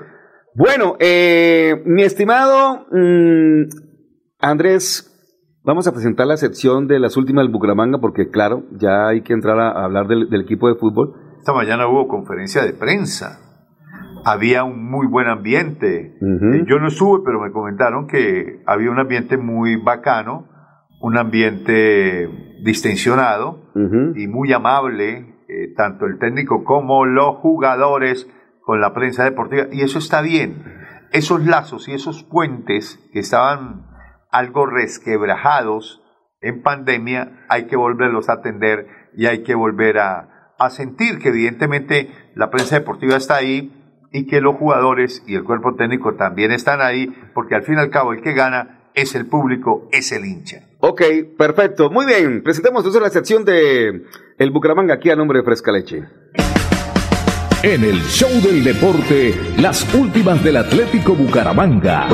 Bueno, eh, mi estimado mm, Andrés, vamos a presentar la sección de las últimas del Bucaramanga porque, claro, ya hay que entrar a, a hablar del, del equipo de fútbol. Esta mañana hubo conferencia de prensa. Había un muy buen ambiente. Eh, Yo no estuve, pero me comentaron que había un ambiente muy bacano, un ambiente distensionado y muy amable, eh, tanto el técnico como los jugadores con la prensa deportiva. Y eso está bien. Esos lazos y esos puentes que estaban algo resquebrajados en pandemia, hay que volverlos a atender y hay que volver a, a sentir que evidentemente la prensa deportiva está ahí y que los jugadores y el cuerpo técnico también están ahí, porque al fin y al cabo el que gana es el público, es el hincha. Ok, perfecto. Muy bien, presentemos entonces la sección de el Bucaramanga aquí a nombre de Fresca Leche. En el show del deporte, las últimas del Atlético Bucaramanga.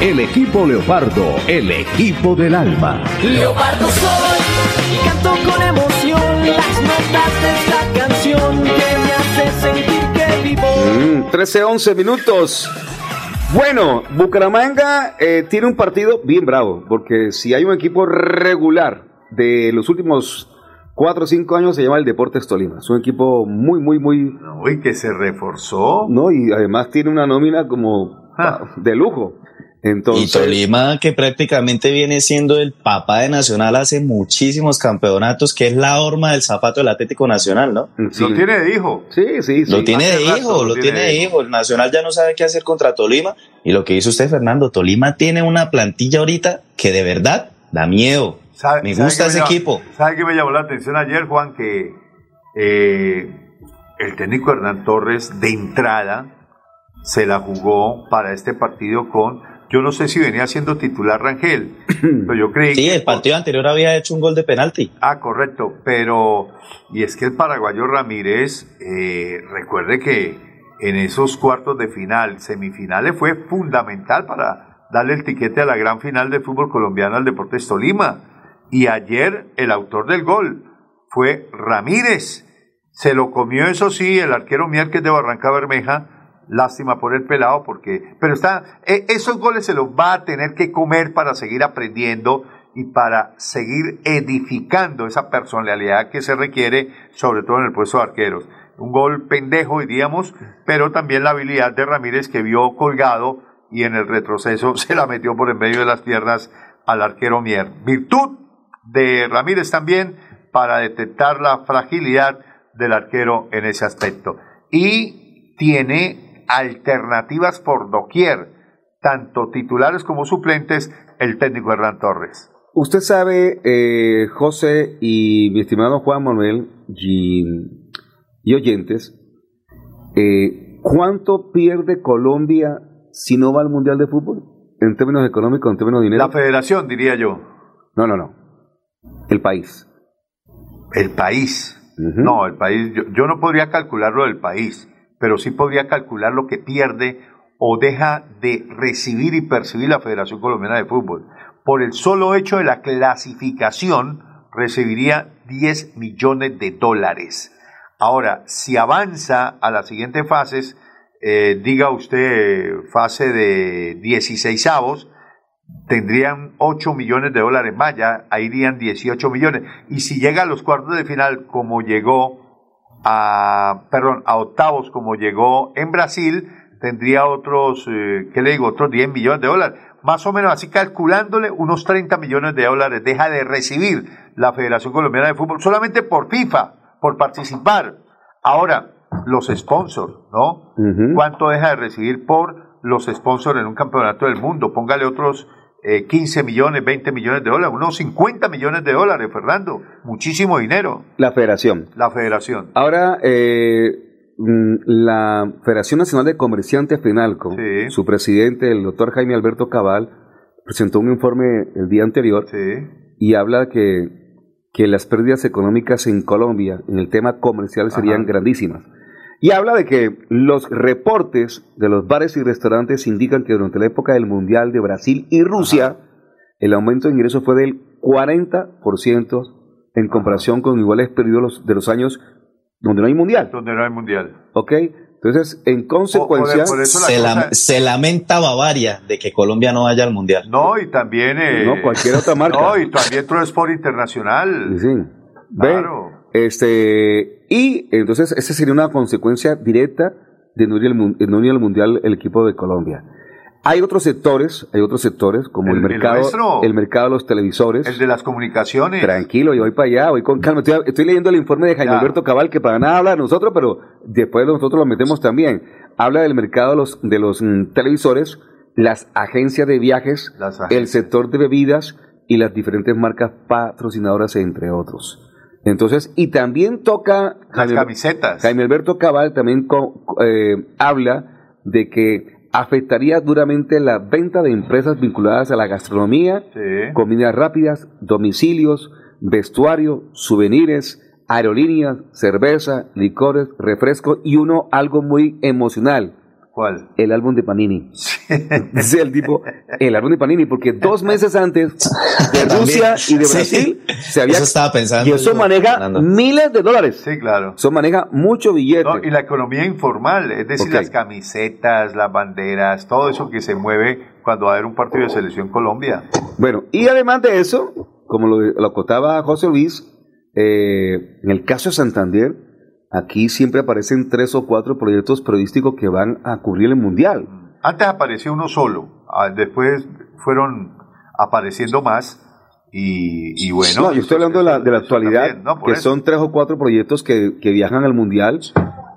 El equipo Leopardo, el equipo del alma. Leopardo soy y canto con emoción las notas de esta canción que me hace sentir que vivo. Mm, 13, 11 minutos. Bueno, Bucaramanga eh, tiene un partido bien bravo, porque si hay un equipo regular de los últimos 4 o 5 años, se llama el Deportes Tolima. Es un equipo muy, muy, muy... Uy, que se reforzó. No, y además tiene una nómina como ah, de lujo. Entonces, y Tolima, que prácticamente viene siendo el papá de Nacional hace muchísimos campeonatos, que es la horma del zapato del Atlético Nacional, ¿no? Lo tiene de hijo. Sí, sí, Lo tiene Hace de rato hijo, lo tiene de hijo. El Nacional ya no sabe qué hacer contra Tolima. Y lo que dice usted, Fernando, Tolima tiene una plantilla ahorita que de verdad da miedo. ¿Sabe- Me gusta ese equipo. ¿Sabe qué me llamó la atención ayer, Juan? Que eh, el técnico Hernán Torres, de entrada, se la jugó para este partido con. Yo no sé si venía siendo titular Rangel, pero yo creí Sí, que. el partido anterior había hecho un gol de penalti. Ah, correcto, pero. Y es que el paraguayo Ramírez, eh, recuerde que en esos cuartos de final, semifinales, fue fundamental para darle el tiquete a la gran final del fútbol colombiano al Deportes Tolima. Y ayer el autor del gol fue Ramírez. Se lo comió, eso sí, el arquero Mier, que es de Barranca Bermeja. Lástima por el pelado, porque. Pero está. e- esos goles se los va a tener que comer para seguir aprendiendo y para seguir edificando esa personalidad que se requiere, sobre todo en el puesto de arqueros. Un gol pendejo, diríamos, pero también la habilidad de Ramírez que vio colgado y en el retroceso se la metió por en medio de las piernas al arquero Mier. Virtud de Ramírez también para detectar la fragilidad del arquero en ese aspecto. Y tiene alternativas por doquier, tanto titulares como suplentes, el técnico Hernán Torres. usted sabe, eh, José y mi estimado Juan Manuel y, y oyentes, eh, ¿cuánto pierde Colombia si no va al Mundial de Fútbol? En términos económicos, en términos de dinero. La federación, diría yo. No, no, no. El país. El país. No, el país, yo, yo no podría calcularlo del país, pero sí podría calcular lo que pierde o deja de recibir y percibir la Federación Colombiana de Fútbol. Por el solo hecho de la clasificación, recibiría 10 millones de dólares. Ahora, si avanza a las siguientes fases, eh, diga usted fase de 16 avos, tendrían 8 millones de dólares más, ya ahí irían 18 millones. Y si llega a los cuartos de final, como llegó a, perdón, a octavos como llegó en Brasil, tendría otros, eh, ¿qué le digo? Otros 10 millones de dólares. Más o menos así calculándole unos 30 millones de dólares deja de recibir la Federación Colombiana de Fútbol solamente por FIFA, por participar. Ahora, los sponsors, ¿no? ¿Cuánto deja de recibir por los sponsors en un campeonato del mundo? Póngale otros eh, 15 millones, 20 millones de dólares, unos 50 millones de dólares, Fernando. Muchísimo dinero. La federación. La federación. Ahora, eh, mm, la Federación Nacional de Comerciantes Finalco, su presidente, el doctor Jaime Alberto Cabal, presentó un informe el día anterior y habla que, que las pérdidas económicas en Colombia en el tema comercial serían grandísimas. Y habla de que los reportes de los bares y restaurantes indican que durante la época del Mundial de Brasil y Rusia, el aumento de ingresos fue del 40% en comparación con iguales periodos de los años donde no hay Mundial. Donde no hay mundial. ¿Ok? Entonces, en consecuencia... se, la- se lamenta Bavaria de que Colombia no vaya al mundial. No, y también... eh, No, cualquier otra marca. No, y también Internacional. Sí. Ve, Este, y entonces esa sería una consecuencia directa de no ir al, mun- de no ir al mundial el equipo de Colombia. Hay otros sectores, hay otros sectores como el, El- el mercado, nuestro. el mercado de los televisores. El de las comunicaciones. Tranquilo, yo voy para allá, voy con calma. Estoy, estoy leyendo el informe de Jaime Ya. Alberto Cabal, que para nada habla de nosotros, pero después nosotros lo metemos también. Habla del mercado de los, de los mm, televisores, las agencias de viajes, el sector de bebidas y las diferentes marcas patrocinadoras, entre otros. Entonces, y también toca... Las camisetas. Jaime Alberto Cabal también co- eh, habla de que afectaría duramente la venta de empresas vinculadas a la gastronomía, comidas rápidas, domicilios, vestuario, souvenirs, aerolíneas, cerveza, licores, refrescos y uno algo muy emocional. ¿Cuál? El álbum de Panini. Dice el tipo, el álbum de Panini, porque dos meses antes de Rusia y de Sí. Brasil se había... Eso estaba pensando Y eso maneja Fernando. miles de dólares. Sí, claro. Eso maneja mucho billete. No, y la economía informal, es decir, las camisetas, las banderas, todo eso que se mueve cuando va a haber un partido de selección Colombia. Bueno, y además de eso, como lo, lo acotaba José Luis, eh, en el caso de Santander, aquí siempre aparecen tres o cuatro proyectos periodísticos que van a cubrir el Mundial. Antes apareció uno solo, ah, después fueron apareciendo más y, y bueno. no, yo estoy hablando de la, de la actualidad, también, no, por que eso. son tres o cuatro proyectos que, que viajan al Mundial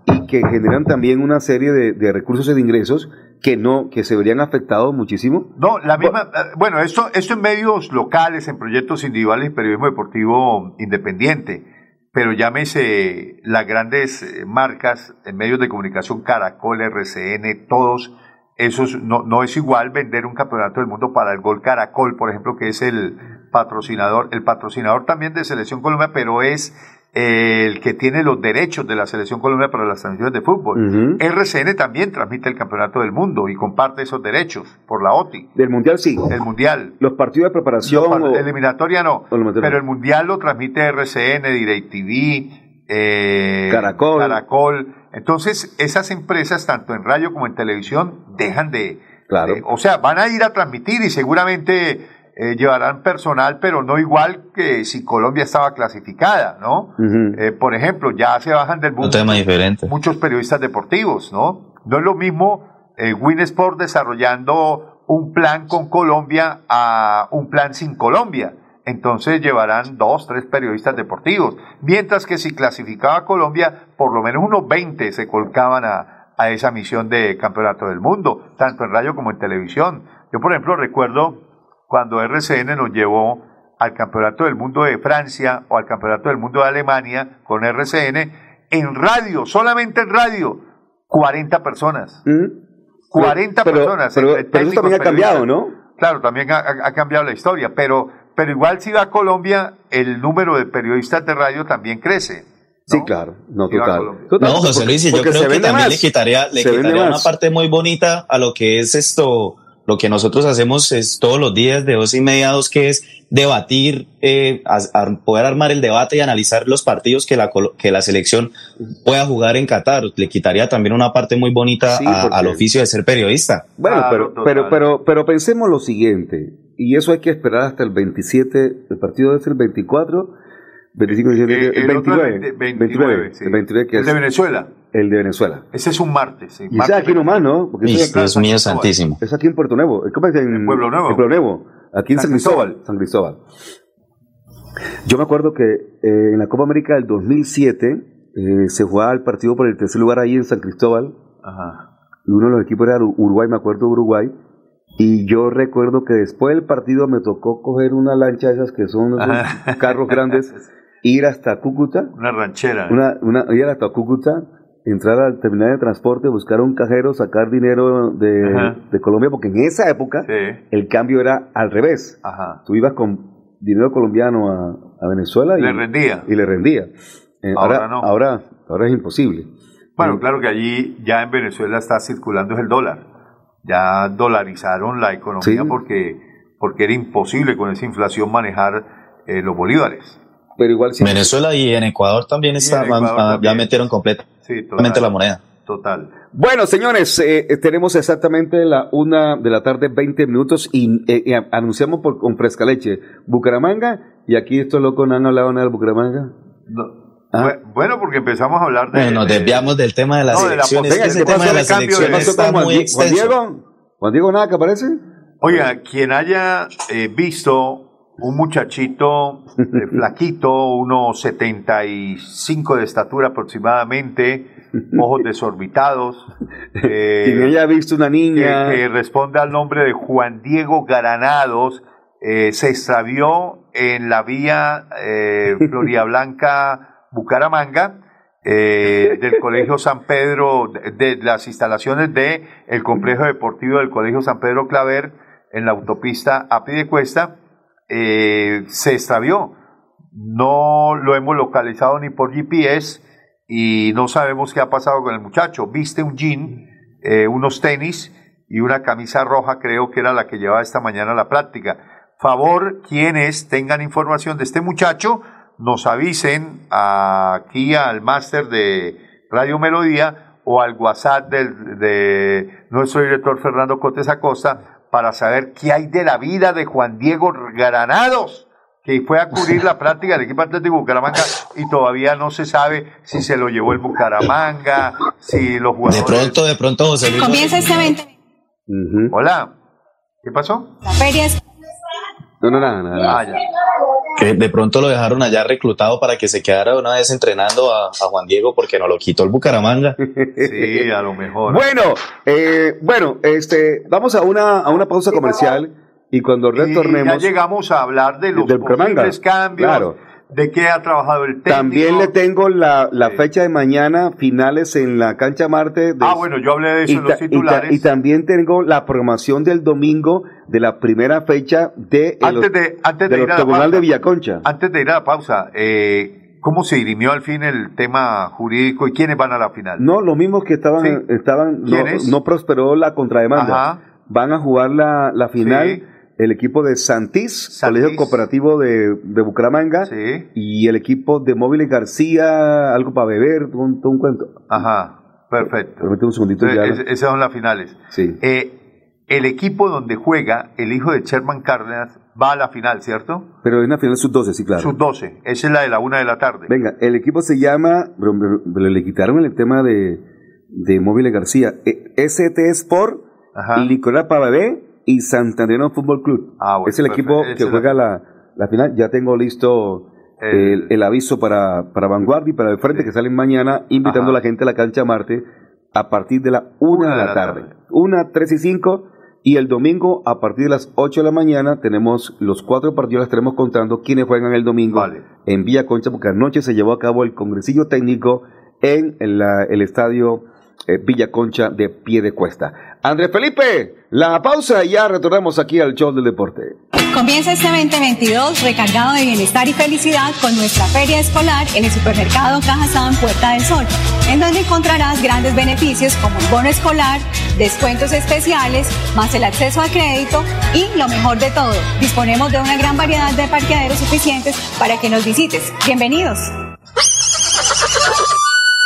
y que generan también una serie de, de recursos y de ingresos que no, que se verían afectados muchísimo. No, la misma, eh, bueno, esto, esto en medios locales, en proyectos individuales y periodismo deportivo independiente, pero llámese las grandes eh, marcas en medios de comunicación, Caracol, RCN, todos esos, no, no es igual vender un campeonato del mundo para el Gol Caracol, por ejemplo, que es el patrocinador, el patrocinador también de Selección Colombia, pero es el que tiene los derechos de la Selección Colombia para las transmisiones de fútbol. RCN también transmite el campeonato del mundo y comparte esos derechos por la OTI. Del Mundial sí. El Mundial. Los partidos de preparación. Par- o- eliminatoria no, pero el Mundial lo transmite RCN, DirecTV, eh, Caracol. Caracol. Entonces, esas empresas, tanto en radio como en televisión, dejan de... Claro. de- o sea, van a ir a transmitir y seguramente eh, llevarán personal, pero no igual que si Colombia estaba clasificada, ¿no? Eh, por ejemplo, ya se bajan del Un mundo tema diferente. muchos periodistas deportivos, ¿no? No es lo mismo eh, Win Sport desarrollando un plan con Colombia a un plan sin Colombia. Entonces llevarán dos, tres periodistas deportivos. Mientras que si clasificaba Colombia, por lo menos unos 20 se colcaban a, a esa misión de campeonato del mundo, tanto en radio como en televisión. Yo, por ejemplo, recuerdo cuando RCN nos llevó al Campeonato del Mundo de Francia o al Campeonato del Mundo de Alemania con RCN, en radio, solamente en radio, 40 personas. 40 ¿Mm? Pero- personas. pero- eso también ha cambiado, periodistas. Claro, también ha, cambiado la historia, pero, pero igual si va a Colombia, el número de periodistas de radio también crece. Sí, claro. No, Sí, va a total. No, José Luis, yo porque creo que también más. le quitaría, le quitaría una más. parte muy bonita a lo que es esto, lo que nosotros hacemos es todos los días de dos y media a dos, que es debatir, eh, poder armar el debate y analizar los partidos que la, colo- que la selección pueda jugar en Qatar. Le quitaría también una parte muy bonita Sí, a- porque- al oficio de ser periodista. Bueno, Claro, pero, total. pero, pero, pero pensemos lo siguiente, y eso hay que esperar hasta el 27, el partido es el 24, 25 de diciembre, Eh, el, el otro 29, el 29, 29, sí. el 29 que El es de Venezuela. El de Venezuela. Ese es un martes. sí, Y ese martes es aquí nomás, ¿no? Porque es, Dios mío santísimo. es aquí en Puerto Nuevo. ¿Cómo es en, Pueblo Nuevo. En Pueblo Nuevo. Aquí en San San, Cristóbal. San Cristóbal. Yo me acuerdo que eh, en la Copa América del 2007 eh, se jugaba el partido por el tercer lugar ahí en San Cristóbal. Ajá. Y uno de los equipos era Ur- Uruguay, me acuerdo Uruguay. Y yo recuerdo que después del partido me tocó coger una lancha de esas que son carros grandes, ir hasta Cúcuta, Una ranchera. una, una, ir hasta Cúcuta, entrar al terminal de transporte, buscar un cajero, sacar dinero de, de Colombia, porque en esa época Sí. el cambio era al revés. Ajá. Tú ibas con dinero colombiano a, a Venezuela y Le rendía. Y le rendía. Eh, Ahora ahora, no. ahora, ahora es imposible. Bueno, Mm. claro que allí ya en Venezuela está circulando el dólar. Ya dolarizaron la economía Sí. porque, porque era imposible con esa inflación manejar eh, los bolívares. Pero igual sí. Venezuela y en Ecuador también está, Ecuador ya también. metieron completamente Sí, la moneda. Total. Bueno, señores, eh, eh, tenemos exactamente la una de la tarde, 20 minutos, y eh, eh, anunciamos por, con fresca leche Bucaramanga, y aquí estos locos no han hablado nada de Bucaramanga. No. Ah. Bu- Bueno, porque empezamos a hablar de... Bueno, nos de- desviamos del tema de las No, de la Ese de tema de cambio las elecciones ¿Qué pasó está con Juan, muy Juan. Diego? ¿Juan Diego nada que aparece? Oiga, quien haya eh, visto un muchachito eh, flaquito, unos 75 de estatura aproximadamente, ojos desorbitados, eh, Quien haya visto una que, niña... que responde al nombre de Juan Diego Granados, eh, se extravió en la vía eh, Floria Blanca Bucaramanga. eh, del Colegio San Pedro, de, de las instalaciones del el complejo deportivo del Colegio San Pedro Claver en la autopista a Piedecuesta, eh, se extravió. No lo hemos localizado ni por GPS y no sabemos qué ha pasado con el muchacho. Viste un jean, eh, unos tenis y una camisa roja, creo que era la que llevaba esta mañana a la práctica. Favor, quienes tengan información de este muchacho, nos avisen aquí al máster de Radio Melodía o al WhatsApp del- de nuestro director Fernando Cotes Acosta para saber qué hay de la vida de Juan Diego Granados, que fue a cubrir la práctica del equipo Atlético Bucaramanga y todavía no se sabe si se lo llevó el Bucaramanga, si los De jugadores... pronto, de pronto, José Luis. Comienza este 20. Hola, ¿qué pasó? La feria es No, no, nada, nada. Ah, ya. Que de pronto lo dejaron allá reclutado para que se quedara una vez entrenando a, a Juan Diego porque no lo quitó el Bucaramanga. Sí, a lo mejor. Bueno, eh, bueno, este, vamos a una, a una pausa comercial y cuando Y ya retornemos... llegamos a hablar de los posibles cambios, claro. De qué ha trabajado el técnico. También le tengo la, la fecha de mañana, finales en la cancha Marte. de- Ah, bueno, yo hablé de eso en los ta- y ta- titulares. y también tengo la programación del domingo de la primera fecha de el, Antes de- antes de del ir a la pausa. de Villaconcha. Antes de ir a la pausa, eh, ¿cómo se dirimió al fin el tema jurídico y quiénes van a la final? No, los mismos que estaban, Sí. estaban no, no prosperó la contrademanda. Ajá. Van a jugar la, la final Sí. El equipo de Santís, Santís. Colegio Cooperativo de, de Bucaramanga, Sí. y el equipo de Móviles García, algo para beber, todo un, un cuento. Ajá, perfecto. Permíteme un segundito ya. Es- esas son las finales. Sí. Eh, el equipo donde juega el hijo de Sherman Cárdenas va a la final, ¿cierto? Pero es una final sub-12, sí, claro. Sub 12. Esa es la de la una de la tarde. Venga, el equipo se llama, pero- pero- pero le quitaron el tema de, de Móviles García, eh, ST Sport, Ajá. Licora para bebé y Santanderino Fútbol Club. Ah, bueno, es el perfecto. equipo que juega la, la final. Ya tengo listo El- aviso para, para Vanguardia y para el frente que salen mañana, invitando Ajá. a la gente a la cancha Marte a partir de la una de la, tarde. Una, tres y cinco. Y el domingo, a partir de las 8 de la mañana, tenemos los cuatro partidos, las estaremos contando quiénes juegan el domingo Vale. en Villa Concha, porque anoche se llevó a cabo el congresillo técnico en la- el estadio eh, Villa Concha de pie de cuesta. Andrés Felipe, la pausa y ya retornamos aquí al show del deporte. Comienza este 2022 recargado de bienestar y felicidad con nuestra feria escolar en el supermercado Cajazán Puerta del Sol, en donde encontrarás grandes beneficios como el bono escolar, descuentos especiales, más el acceso a crédito y lo mejor de todo, disponemos de una gran variedad de parqueaderos suficientes para que nos visites. Bienvenidos.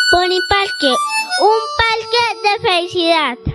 Pony Parque, un de felicidad.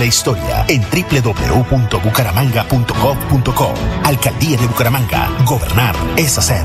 la historia en www.bucaramanga.gov.co. Alcaldía de Bucaramanga. Gobernar es hacer.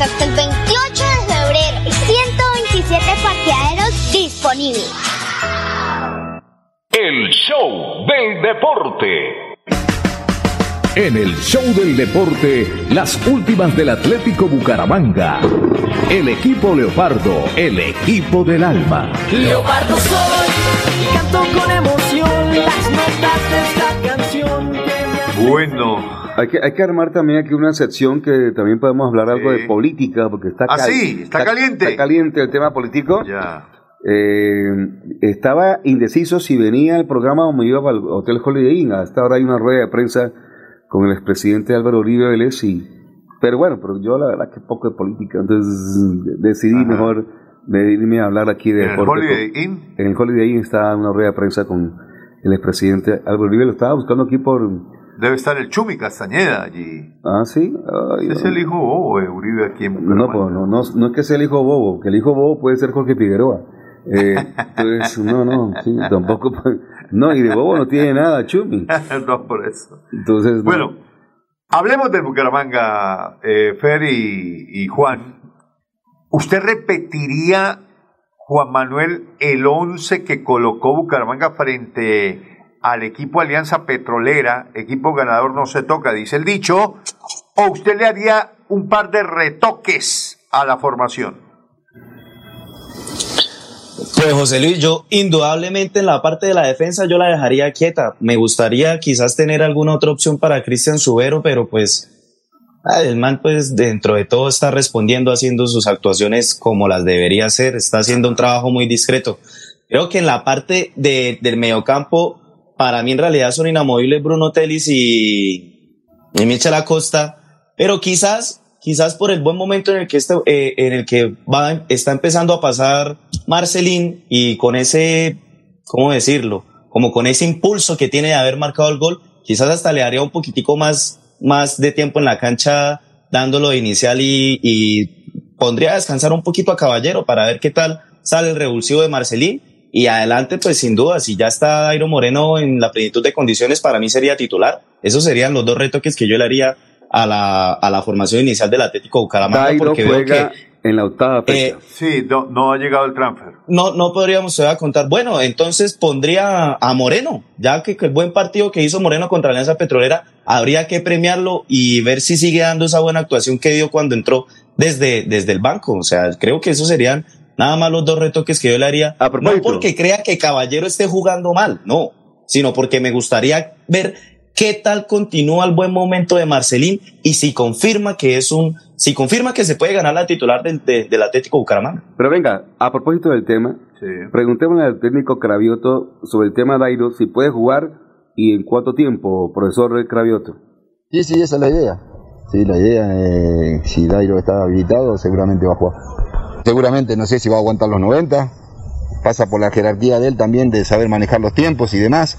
Hasta el 28 de febrero. 127 parqueaderos disponibles. El show del deporte. En el show del deporte, las últimas del Atlético Bucaramanga. El equipo Leopardo, el equipo del alma. Leopardo soy y canto con emoción las notas de esta canción. Bueno. Hay que, hay que armar también aquí una sección que también podemos hablar algo de política, porque está, Ah, cal- sí, está caliente. Está caliente el tema político. Ya. Eh, estaba indeciso si venía al programa o me iba al Hotel Holiday Inn. Hasta ahora hay una rueda de prensa con el expresidente Álvaro Uribe Vélez. Y, pero bueno, pero yo la verdad que poco de política, entonces decidí mejor venirme a hablar aquí de ¿En el deporte. Holiday Inn? En el Holiday Inn está una rueda de prensa con el expresidente Álvaro Uribe. Lo estaba buscando aquí por... Debe estar el Chumi Castañeda allí. Ah, sí. Ay, es el hijo bobo de Uribe aquí en No, pues, no, no, no es que sea el hijo bobo, que el hijo bobo puede ser Jorge Figueroa. Eh, entonces, no, no, sí, tampoco. puede- No, y de bobo no tiene nada, Chumi. no, por eso. Entonces, no. Bueno, hablemos del Bucaramanga, eh, Fer y, y Juan. ¿Usted repetiría Juan Manuel, el 11 que colocó Bucaramanga frente al equipo Alianza Petrolera, equipo ganador no se toca, dice el dicho, o usted le haría un par de retoques a la formación. Pues José Luis, yo indudablemente en la parte de la defensa yo la dejaría quieta. Me gustaría quizás tener alguna otra opción para Cristian Subero, pero pues ah, el man pues dentro de todo está respondiendo, haciendo sus actuaciones como las debería hacer, está haciendo un trabajo muy discreto. Creo que en la parte de, del mediocampo, para mí en realidad son inamovibles Bruno Telis y, y Michel Acosta, pero quizás quizás por el buen momento en el que, este, eh, en el que va, está empezando a pasar Marcelín y con ese, ¿cómo decirlo? Como con ese impulso que tiene de haber marcado el gol, quizás hasta le haría un poquitico más, más de tiempo en la cancha dándolo de inicial y, y pondría a descansar un poquito a Caballero para ver qué tal sale el revulsivo de Marcelín. Y adelante, pues sin duda, si ya está Dairo Moreno en la plenitud de condiciones, para mí sería titular. Esos serían los dos retoques que yo le haría a la, a la formación inicial del Atlético Bucaramanga. Dairo porque veo juega que en la octava fecha. Eh, Sí, no, no ha llegado el transfer. no, no podríamos se va a contar. Bueno, entonces pondría a Moreno, ya que, que el buen partido que hizo Moreno contra Alianza Petrolera, habría que premiarlo y ver si sigue dando esa buena actuación que dio cuando entró desde, desde el banco. O sea, creo que esos serían nada más los dos retoques que yo le haría. No porque crea que Caballero esté jugando mal, no, sino porque me gustaría ver qué tal continúa el buen momento de Marcelín y si confirma que es un, si confirma que se puede ganar la titular del, de- del Atlético Bucaramanga. Pero venga, a propósito del tema, preguntémosle al técnico Cravioto sobre el tema Dairo, si puede jugar y en cuánto tiempo, profesor Cravioto. Sí, sí, esa es la idea. Sí, la idea, eh, si Dairo está habilitado, seguramente va a jugar. Seguramente, no sé si va a aguantar los 90. Pasa por la jerarquía de él también de saber manejar los tiempos y demás.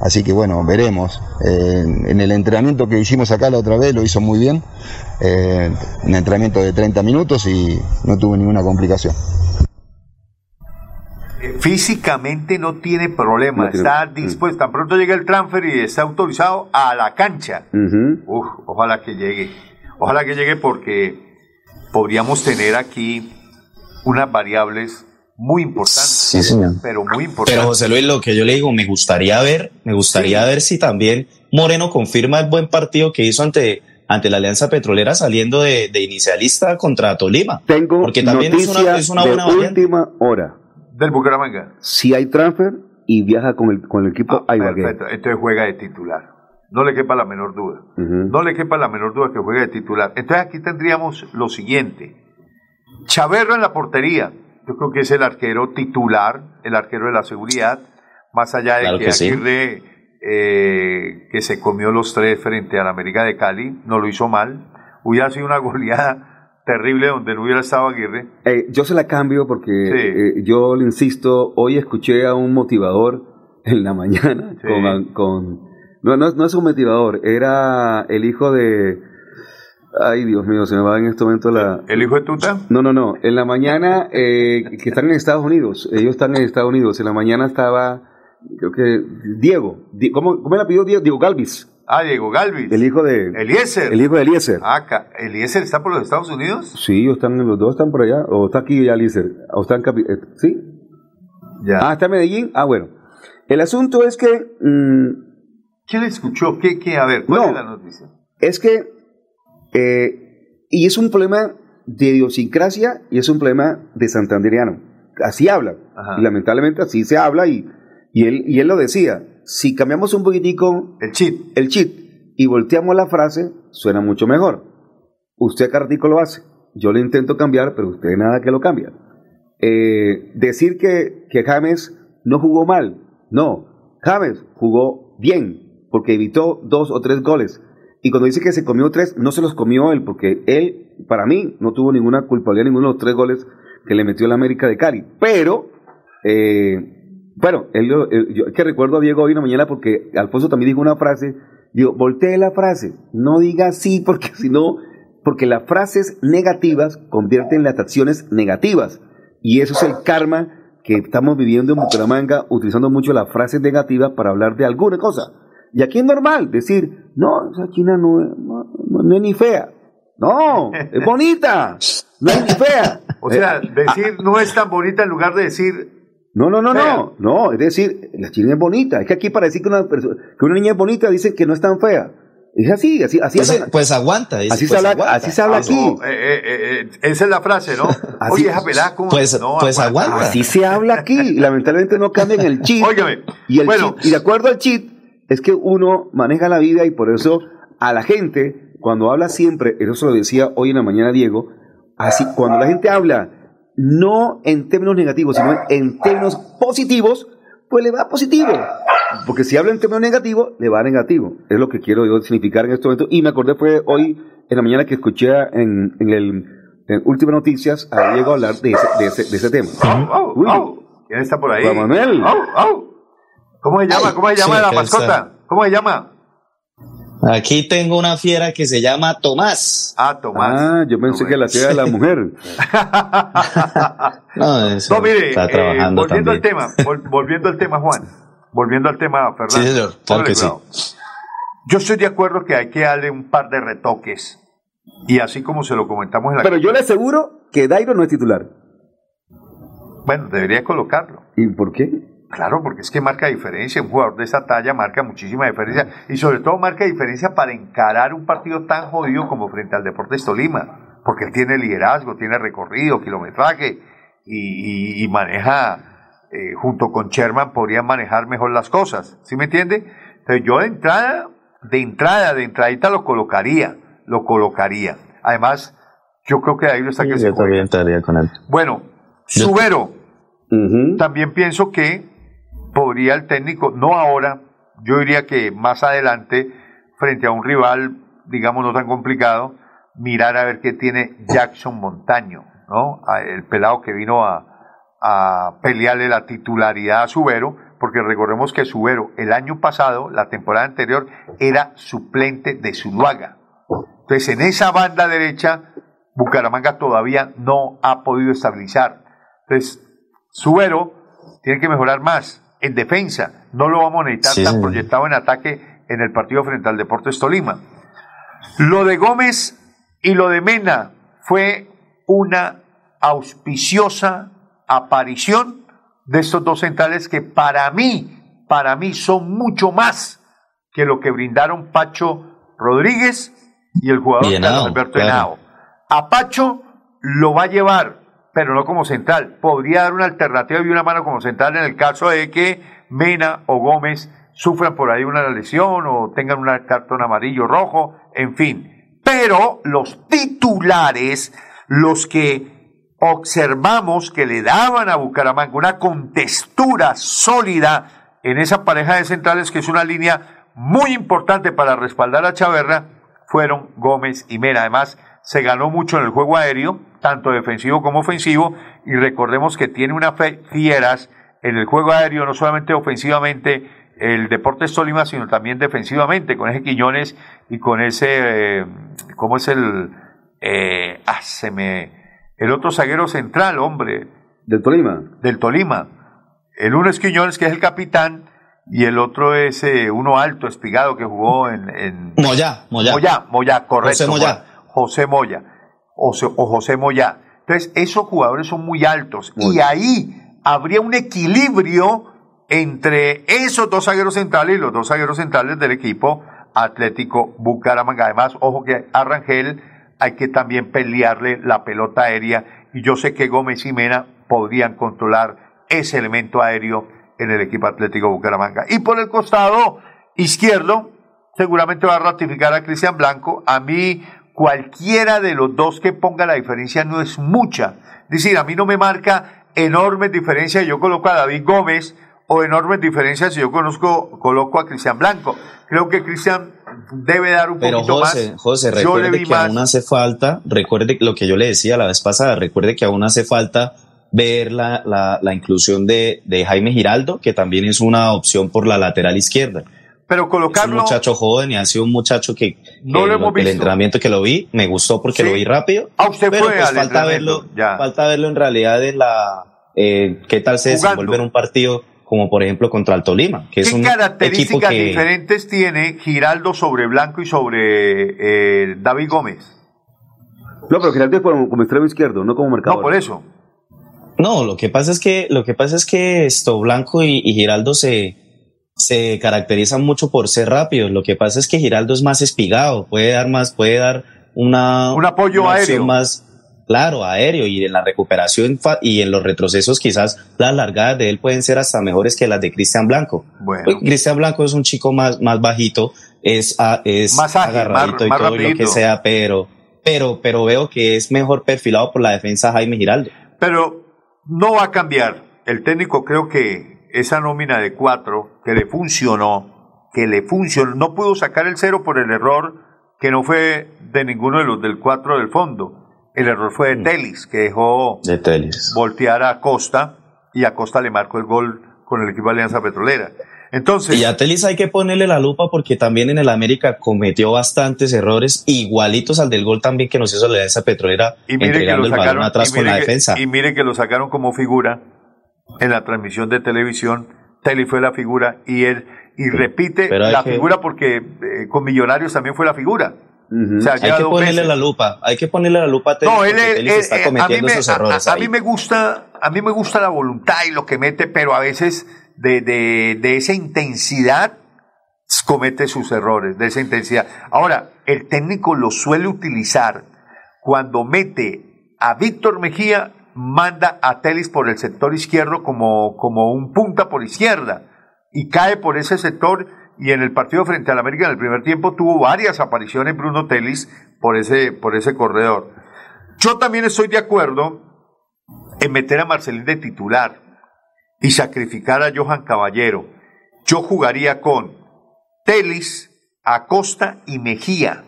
Así que bueno, veremos. Eh, en el entrenamiento que hicimos acá la otra vez lo hizo muy bien. Eh, un entrenamiento de 30 minutos y no tuvo ninguna complicación. Físicamente no tiene problema, No tiene- está dispuesto. Tan pronto llega el transfer y está autorizado a la cancha. Uf, ojalá que llegue. Ojalá que llegue porque podríamos tener aquí unas variables muy importantes. Sí, señor. Pero muy importantes. Pero José Luis, lo que yo le digo, me gustaría ver, me gustaría ver si también Moreno confirma el buen partido que hizo ante, ante la Alianza Petrolera saliendo de, de inicialista contra Tolima. Tengo Porque también es una, es una de buena variante. última hora. Del Bucaramanga. Si hay transfer y viaja con el, con el equipo. Ah, Perfecto, entonces juega de titular. No le quepa la menor duda. No le quepa la menor duda que juegue de titular. Entonces aquí tendríamos lo siguiente. Chaverro en la portería. Yo creo que es el arquero titular, el arquero de la seguridad. Más allá de Claro que, que sí. Aguirre, eh, que se comió los tres frente a la América de Cali, no lo hizo mal. Hubiera sido una goleada terrible donde no hubiera estado Aguirre. Eh, yo se la cambio porque eh, yo le insisto, hoy escuché a un motivador en la mañana Sí. con, con- no, no, no es un motivador, era el hijo de ay Dios mío, se me va en este momento la ¿El hijo de Tuta? no, no, no. En la mañana, eh, que están en Estados Unidos. Ellos están en Estados Unidos. En la mañana estaba, creo que, Diego. Di- ¿Cómo, cómo le pidió Diego? Diego Galvis. Ah, Diego Galvis. El hijo de... Eliezer. El hijo de Eliezer. Ah, ¿Eliezer está por los Estados Unidos? Sí, ellos están, los dos están por allá. O está aquí ya Eliezer. O está en Capi- eh, ¿Sí? Ya. Ah, está en Medellín. Ah, bueno. El asunto es que... mm, ¿Quién le escuchó? ¿Qué, qué? A ver, ¿cuál No. es la noticia? es que... eh, y es un problema de idiosincrasia y es un problema de santanderiano. Así. Ajá. Y lamentablemente así se habla y, y, él, y él lo decía. Si cambiamos un poquitico el chip, el chip y volteamos la frase, suena mucho mejor. Usted cada lo hace. Yo le intento cambiar, pero usted nada que lo cambia. Eh, decir que, que James no jugó mal. No, James jugó bien porque evitó dos o tres goles. Y cuando dice que se comió tres, no se los comió él, porque él, para mí, no tuvo ninguna culpabilidad, ninguno de los tres goles que le metió la América de Cali. Pero, eh, bueno, él, yo es que recuerdo a Diego hoy en la mañana porque Alfonso también dijo una frase, digo, voltee la frase, no diga sí, porque si no, porque las frases negativas convierten las acciones negativas. Y eso es el karma que estamos viviendo en Bucaramanga, utilizando mucho las frases negativas para hablar de alguna cosa. Y aquí es normal decir, no, esa china no, es- no, no- no es ni fea. No, es bonita. No es ni fea. O sea, decir no es tan bonita en lugar de decir No, no, no, Fea. no. No, es decir, la china es bonita. Es que aquí para decir que una, perso- que una niña es bonita dicen que no es tan fea. Es así, así, así. Pues, habla- pues aguanta. dice, así, pues se habla, aguanta. así se habla Ah, aquí. no, eh, eh, eh, eh, esa es la frase, ¿no? Oye, esa pelada como Pues- no, pues aguanta. Así se habla aquí. y Lamentablemente no cambian el chip. Óigame, y, el bueno. chip- y de acuerdo al chip, es que uno maneja la vida y por eso a la gente, cuando habla siempre, eso se lo decía hoy en la mañana Diego, así, cuando la gente habla no en términos negativos, sino en términos positivos, pues le va positivo. Porque si habla en términos negativos, le va negativo. Es lo que quiero yo significar en este momento. Y me acordé fue hoy en la mañana que escuché en, en el en Últimas Noticias a Diego hablar de ese, de ese, de ese tema. Au. ¿Quién está por ahí? Juan Manuel. ¿Cómo se llama? ¿Cómo se llama Sí, la mascota? ¿Cómo se llama? Aquí tengo una fiera que se llama Tomás. Ah, Tomás. Ah, yo pensé que la hacía de la mujer. No, eso No, mire, está eh, trabajando volviendo al tema, vol- volviendo al tema, Juan, volviendo al tema, Fernando. Sí, señor, claro que sí. Yo estoy de acuerdo que hay que darle un par de retoques. Y así como se lo comentamos en la... Pero yo le aseguro que Dairo no es titular. Bueno, debería colocarlo. ¿Y por qué? Claro, porque es que marca diferencia. Un jugador de esa talla marca muchísima diferencia. Y sobre todo marca diferencia para encarar un partido tan jodido como frente al Deportes Tolima. Porque él tiene liderazgo, tiene recorrido, kilometraje y, y- y maneja, eh, junto con Sherman, podría manejar mejor las cosas. ¿Sí me entiende? Entonces yo de entrada, de entrada, de entradita lo colocaría. Lo colocaría. Además, yo creo que ahí lo está que se Yo también estaría con él. bueno, Subero. También pienso que podría el técnico, no ahora, yo diría que más adelante, frente a un rival, digamos, no tan complicado, mirar a ver qué tiene Jackson Montaño, ¿no? El pelado que vino a, a pelearle la titularidad a Subero, porque recordemos que Subero el año pasado, la temporada anterior, era suplente de Zuluaga. Entonces, en esa banda derecha, Bucaramanga todavía no ha podido estabilizar. Entonces, Subero tiene que mejorar más en defensa. No lo vamos a necesitar Sí, tan proyectado en ataque en el partido frente al Deportes Tolima. Lo de Gómez y lo de Mena fue una auspiciosa aparición de estos dos centrales que para mí, para mí son mucho más que lo que brindaron Pacho Rodríguez y el jugador Henao, Carlos Alberto claro. Henao. A Pacho lo va a llevar, pero no como central. Podría dar una alternativa y una mano como central en el caso de que Mena o Gómez sufran por ahí una lesión o tengan un cartón amarillo rojo, en fin. Pero los titulares, los que observamos que le daban a Bucaramanga una contextura sólida en esa pareja de centrales, que es una línea muy importante para respaldar a Chaverra, fueron Gómez y Mena. Además, se ganó mucho en el juego aéreo, tanto defensivo como ofensivo, y recordemos que tiene unas fe- fieras en el juego aéreo, no solamente ofensivamente el Deportes Tolima, sino también defensivamente, con ese Quiñones y con ese, eh, ¿cómo es el? Eh, ah, se me- el otro zaguero central, hombre. ¿Del Tolima? Del Tolima. El uno es Quiñones, que es el capitán, y el otro es eh, uno alto, espigado, que jugó en... en Moya, Moya. Moya, Moya, correcto. José Moya. Juan. José Moya. O, José Moya. Entonces, esos jugadores son muy altos. Y ahí habría un equilibrio entre esos dos zagueros centrales y los dos zagueros centrales del equipo Atlético Bucaramanga. Además, ojo que a Rangel hay que también pelearle la pelota aérea. Y yo sé que Gómez y Mena podrían controlar ese elemento aéreo en el equipo Atlético Bucaramanga. Y por el costado izquierdo, seguramente va a ratificar a Cristian Blanco. A mí, cualquiera de los dos que ponga la diferencia no es mucha. Es decir, a mí no me marca enormes diferencias yo coloco a David Gómez o enormes diferencias si yo conozco, coloco a Cristian Blanco. Creo que Cristian debe dar un Pero poquito José, más. José, recuerde que más. aún hace falta, recuerde lo que yo le decía la vez pasada, recuerde que aún hace falta ver la, la, la inclusión de, de Jaime Giraldo, que también es una opción por la lateral izquierda. Pero Es un colocarlo. muchacho joven y ha sido un muchacho que, No que lo hemos el visto. entrenamiento que lo vi me gustó porque Sí. lo vi rápido. Ah, usted pero fue pues al falta verlo, ya. falta verlo en realidad en la eh, qué tal se Jugando. desenvuelve en un partido como por ejemplo contra el Tolima, que es ¿Qué un características que diferentes tiene Giraldo sobre Blanco y sobre eh, David Gómez? No, pero Giraldo es como, como extremo izquierdo, no como marcador. No, por eso. No, lo que pasa es que, lo que pasa es que esto Blanco y, y Giraldo se, se caracterizan mucho por ser rápidos. Lo que pasa es que Giraldo es más espigado, puede dar más, puede dar una, Un apoyo una aéreo. más, claro, aéreo y en la recuperación y en los retrocesos quizás las largadas de él pueden ser hasta mejores que las de Cristian Blanco. Bueno. Pues, Cristian Blanco es un chico más, más bajito, es, a- es Más ágil, agarradito más- y más todo lo que sea, pero, pero, pero veo que es mejor perfilado por la defensa Jaime Giraldo. Pero no va a cambiar. El técnico creo que esa nómina de cuatro que le funcionó, que le funcionó, no pudo sacar el cero por el error que no fue de ninguno de los del cuatro del fondo. El error fue de Telis, que dejó De Telis. voltear a Costa y a Costa le marcó el gol con el equipo de Alianza Petrolera. Entonces, Y a Telis hay que ponerle la lupa porque también en el América cometió bastantes errores igualitos al del gol también que nos hizo la Alianza Petrolera y mire que lo sacaron, atrás y con la que- defensa. y mire que lo sacaron como figura en la transmisión de televisión. Telis fue la figura y él y repite Pero la que- figura porque eh, con Millonarios también fue la figura. O sea, hay que ponerle veces. la lupa, hay que ponerle la lupa a Telis No, él, está eh, a, cometiendo mí me, esos errores a- a ahí. mí me gusta, a mí me gusta la voluntad y lo que mete, pero a veces de, de, de esa intensidad comete sus errores, de esa intensidad. Ahora, el técnico lo suele utilizar cuando mete a Víctor Mejía, manda a Telis por el sector izquierdo como, como un punta por izquierda y cae por ese sector y en el partido frente al América en el primer tiempo tuvo varias apariciones Bruno Telis por ese, por ese corredor. Yo también estoy de acuerdo en meter a Marcelín de titular y sacrificar a Johan Caballero. Yo jugaría con Telis, Acosta y Mejía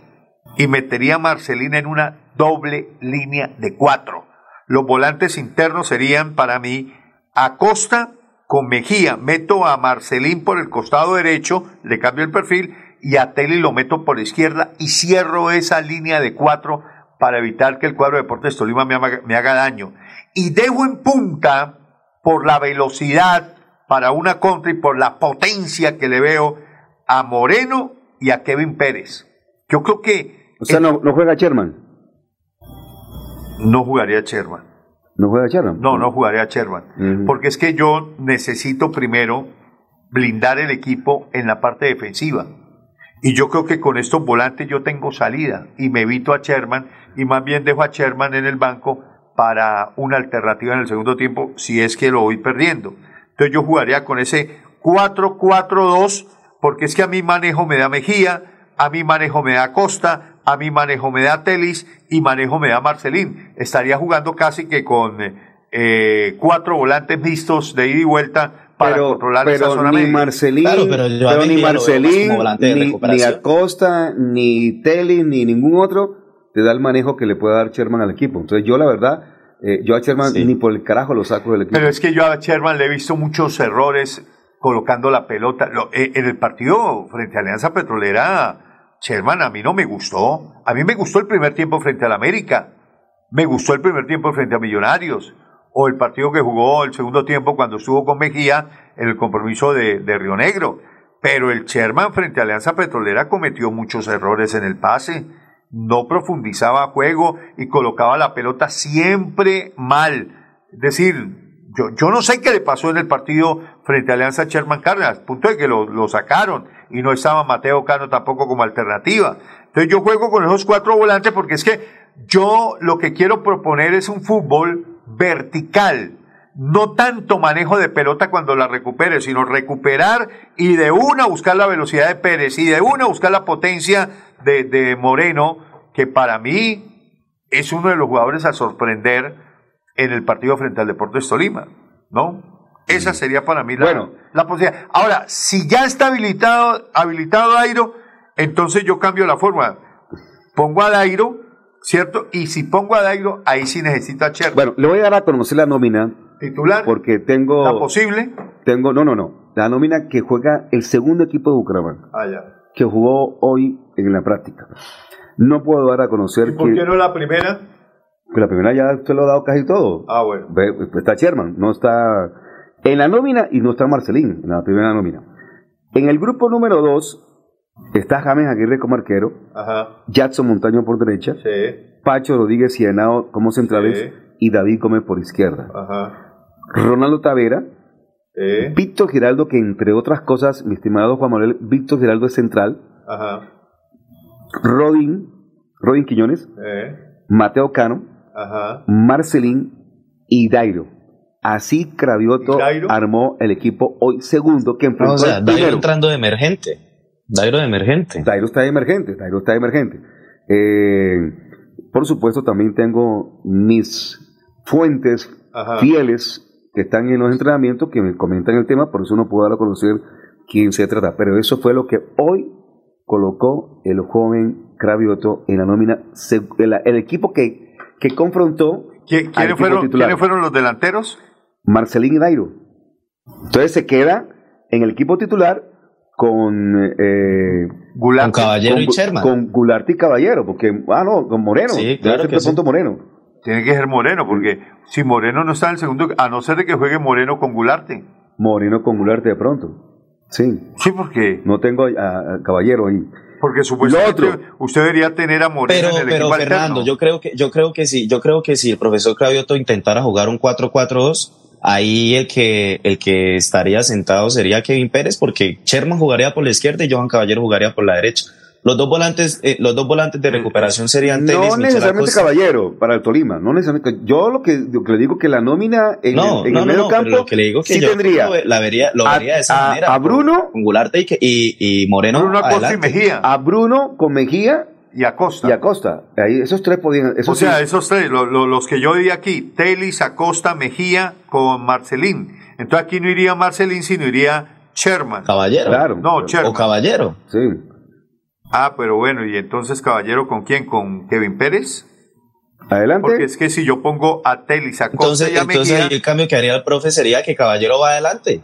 y metería a Marcelín en una doble línea de cuatro. Los volantes internos serían para mí Acosta con Mejía. Meto a Marcelín por el costado derecho, le cambio el perfil y a Telis lo meto por la izquierda y cierro esa línea de cuatro para evitar que el cuadro de Deportes Tolima me haga, me haga daño. Y dejo en punta por la velocidad para una contra y por la potencia que le veo a Moreno y a Kevin Pérez. Yo creo que O sea, no, no juega Sherman. No jugaría Sherman. No juega Sherman. No, no jugaría Sherman. Porque es que yo necesito primero blindar el equipo en la parte defensiva. Y yo creo que con estos volantes yo tengo salida y me evito a Sherman y más bien dejo a Sherman en el banco para una alternativa en el segundo tiempo si es que lo voy perdiendo. Entonces yo jugaría con ese 4-4-2 porque es que a mi manejo me da Mejía, a mi manejo me da Costa, a mi manejo me da Telis y manejo me da Marcelín. Estaría jugando casi que con eh, cuatro volantes mixtos de ida y vuelta para pero, controlar esa pero zona ni media. Marcelín, Claro, pero yo a pero ni Marcelín, ni. Acosta, ni Telly, ni ningún otro te da el manejo que le puede dar Sherman al equipo. Entonces yo la verdad, eh, yo a Sherman ni por el carajo lo saco del equipo. Pero es que yo a Sherman le he visto muchos errores colocando la pelota. Lo- eh, en el partido frente a Alianza Petrolera, Sherman a mí no me gustó. A mí me gustó el primer tiempo frente al América. Me gustó el primer tiempo frente a Millonarios. O el partido que jugó el segundo tiempo cuando estuvo con Mejía en el compromiso de, de Río Negro. Pero el Sherman frente a Alianza Petrolera cometió muchos errores en el pase. No profundizaba juego y colocaba la pelota siempre mal. Es decir, yo, yo no sé qué le pasó en el partido frente a Alianza Sherman Cárdenas, punto de que lo, lo sacaron y no estaba Mateo Cano tampoco como alternativa. Entonces yo juego con esos cuatro volantes porque es que yo lo que quiero proponer es un fútbol vertical, no tanto manejo de pelota cuando la recupere, sino recuperar y de una buscar la velocidad de Pérez y de una buscar la potencia de, de Moreno, que para mí es uno de los jugadores a sorprender en el partido frente al Deportes Tolima, ¿no? Esa sería para mí la, la posibilidad. Ahora, si ya está habilitado, habilitado Dairo, entonces yo cambio la forma. Pongo a Dairo, ¿cierto? Y si pongo a Dairo, ahí sí necesito a Cher. Bueno, le voy a dar a conocer la nómina. Titular. Porque tengo. ¿La posible? Tengo, no, no, no. La nómina que juega el segundo equipo de Bucaramanga, Ah, ya. que jugó hoy en la práctica. No puedo dar a conocer ¿Por que, qué no la primera? Que la primera ya usted lo ha dado casi todo. Ah, bueno. Está Sherman, no está en la nómina y no está Marcelín en la primera nómina. En el grupo número 2 está James Aguirre como arquero, Ajá. Jackson Montaño por derecha, Sí. Pacho Rodríguez y Henao como centrales y David Gómez por izquierda. Ajá. Ronaldo Tavera, Víctor Giraldo, que entre otras cosas, mi estimado Juan Manuel, Víctor Giraldo es central, Ajá. Robin, Robin Quiñones. Mateo Cano, Ajá. Marcelín y Dairo. Así Cravioto armó el equipo hoy segundo que enfrentó o sea, al Dairo primero. entrando de emergente. Dairo de emergente. Dairo está de emergente, Dairo está de emergente. Eh, por supuesto, también tengo mis fuentes Ajá. fieles que están en los entrenamientos que me comentan el tema, por eso no puedo dar a conocer quién se trata. Pero eso fue lo que hoy colocó el joven Cravioto en la nómina, el equipo que, que confrontó ¿Qui- al ¿Quiénes equipo fueron, titular. ¿Quiénes fueron los delanteros? Marcelín y Dairo. Entonces se queda en el equipo titular con eh, Gularte. Con Caballero y Sherman. Con Gularte y Caballero, porque, ah, no, con Moreno. Sí, claro Debe ser que de sí. pronto Moreno. Tiene que ser Moreno, porque si Moreno no está en el segundo, a no ser de que juegue Moreno con Gularte. Moreno con Gularte de pronto. Sí. Sí, porque, No tengo a, a Caballero ahí. Porque supuestamente otro. usted debería tener a Moreno Pero, en el pero equipo Fernando, alterno. yo creo que, yo creo que sí, yo creo que si el profesor Cravioto intentara jugar un 4-4-2, ahí el que, el que estaría sentado sería Kevin Pérez, porque Sherman jugaría por la izquierda y Johan Caballero jugaría por la derecha. Los dos volantes, eh, los dos volantes de recuperación serían No Michel necesariamente Acosta. Caballero para el Tolima. No necesariamente. Yo lo que, lo que le digo que la nómina en No, el, en no, el no, medio no, campo lo que le digo que sí yo tendría lo, la vería, lo a- vería de esa a- manera. a Bruno- con Gularte y, y, y Moreno. Bruno Acosta y. Mejía. a Bruno con Mejía Y Acosta. y Acosta. Ahí, esos tres podían. o esos sea, sí. esos tres, lo- lo- los que yo di aquí, Telis, Acosta, Mejía con Marcelín. Entonces aquí no iría Marcelín, sino iría Sherman. Caballero. Claro. No, Sherman. O Caballero. Sí. Ah, pero bueno, y entonces Caballero con quién? ¿Con Kevin Pérez? Adelante. Porque es que si yo pongo a Telis, Acosta Entonces, y a entonces Mejía, el cambio que haría el profe sería que Caballero va adelante.